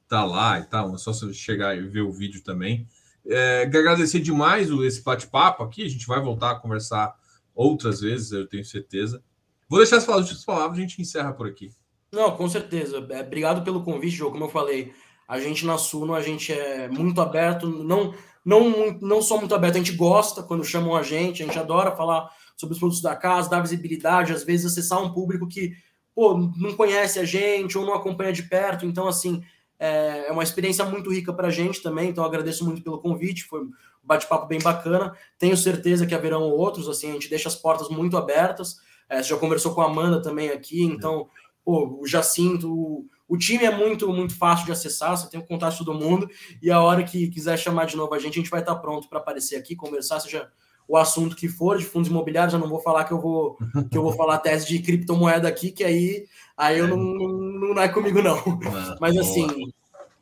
tá lá e tal. É só você chegar e ver o vídeo também. É, agradecer demais esse bate-papo aqui. A gente vai voltar a conversar outras vezes, eu tenho certeza. Vou deixar as palavras, as palavras a gente encerra por aqui. Não, com certeza. É, obrigado pelo convite, João. Como eu falei, a gente na Suno, a gente é muito aberto, não, não, não só muito aberto, a gente gosta quando chamam a gente, a gente adora falar sobre os produtos da casa, dar visibilidade, às vezes acessar um público que pô, não conhece a gente ou não acompanha de perto. Então, assim, é, é uma experiência muito rica para a gente também. Então, agradeço muito pelo convite, foi um bate-papo bem bacana. Tenho certeza que haverão outros, assim, a gente deixa as portas muito abertas. É, você já conversou com a Amanda também aqui, então pô, o Jacinto, o, o time é muito muito fácil de acessar, você tem o contato de todo mundo, e a hora que quiser chamar de novo a gente, a gente vai estar pronto para aparecer aqui, conversar, seja o assunto que for de fundos imobiliários, eu não vou falar que eu vou que eu vou falar tese de criptomoeda aqui, que aí aí eu não, não, não é comigo não. Ah, Mas assim,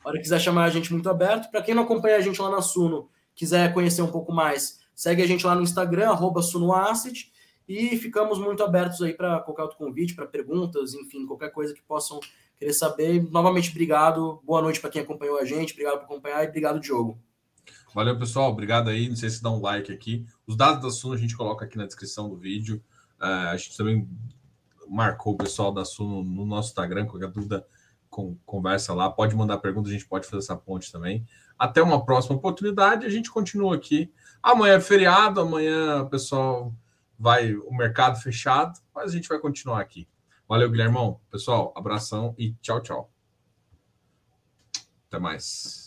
a hora que quiser chamar a gente muito aberto, para quem não acompanha a gente lá na Suno, quiser conhecer um pouco mais, segue a gente lá no Instagram @sunoasset e ficamos muito abertos aí para qualquer outro convite, para perguntas, enfim, qualquer coisa que possam querer saber. Novamente, obrigado. Boa noite para quem acompanhou a gente. Obrigado por acompanhar e obrigado, Diogo. Valeu, pessoal. Obrigado aí. Não sei se dá um like aqui. Os dados da Suno a gente coloca aqui na descrição do vídeo. Uh, a gente também marcou o pessoal da Suno no nosso Instagram. Qualquer dúvida, conversa lá. Pode mandar pergunta, a gente pode fazer essa ponte também. Até uma próxima oportunidade. A gente continua aqui. Amanhã é feriado. Amanhã, pessoal vai o mercado fechado, mas a gente vai continuar aqui. Valeu, Guilhermão. Pessoal, abração e tchau, tchau. Até mais.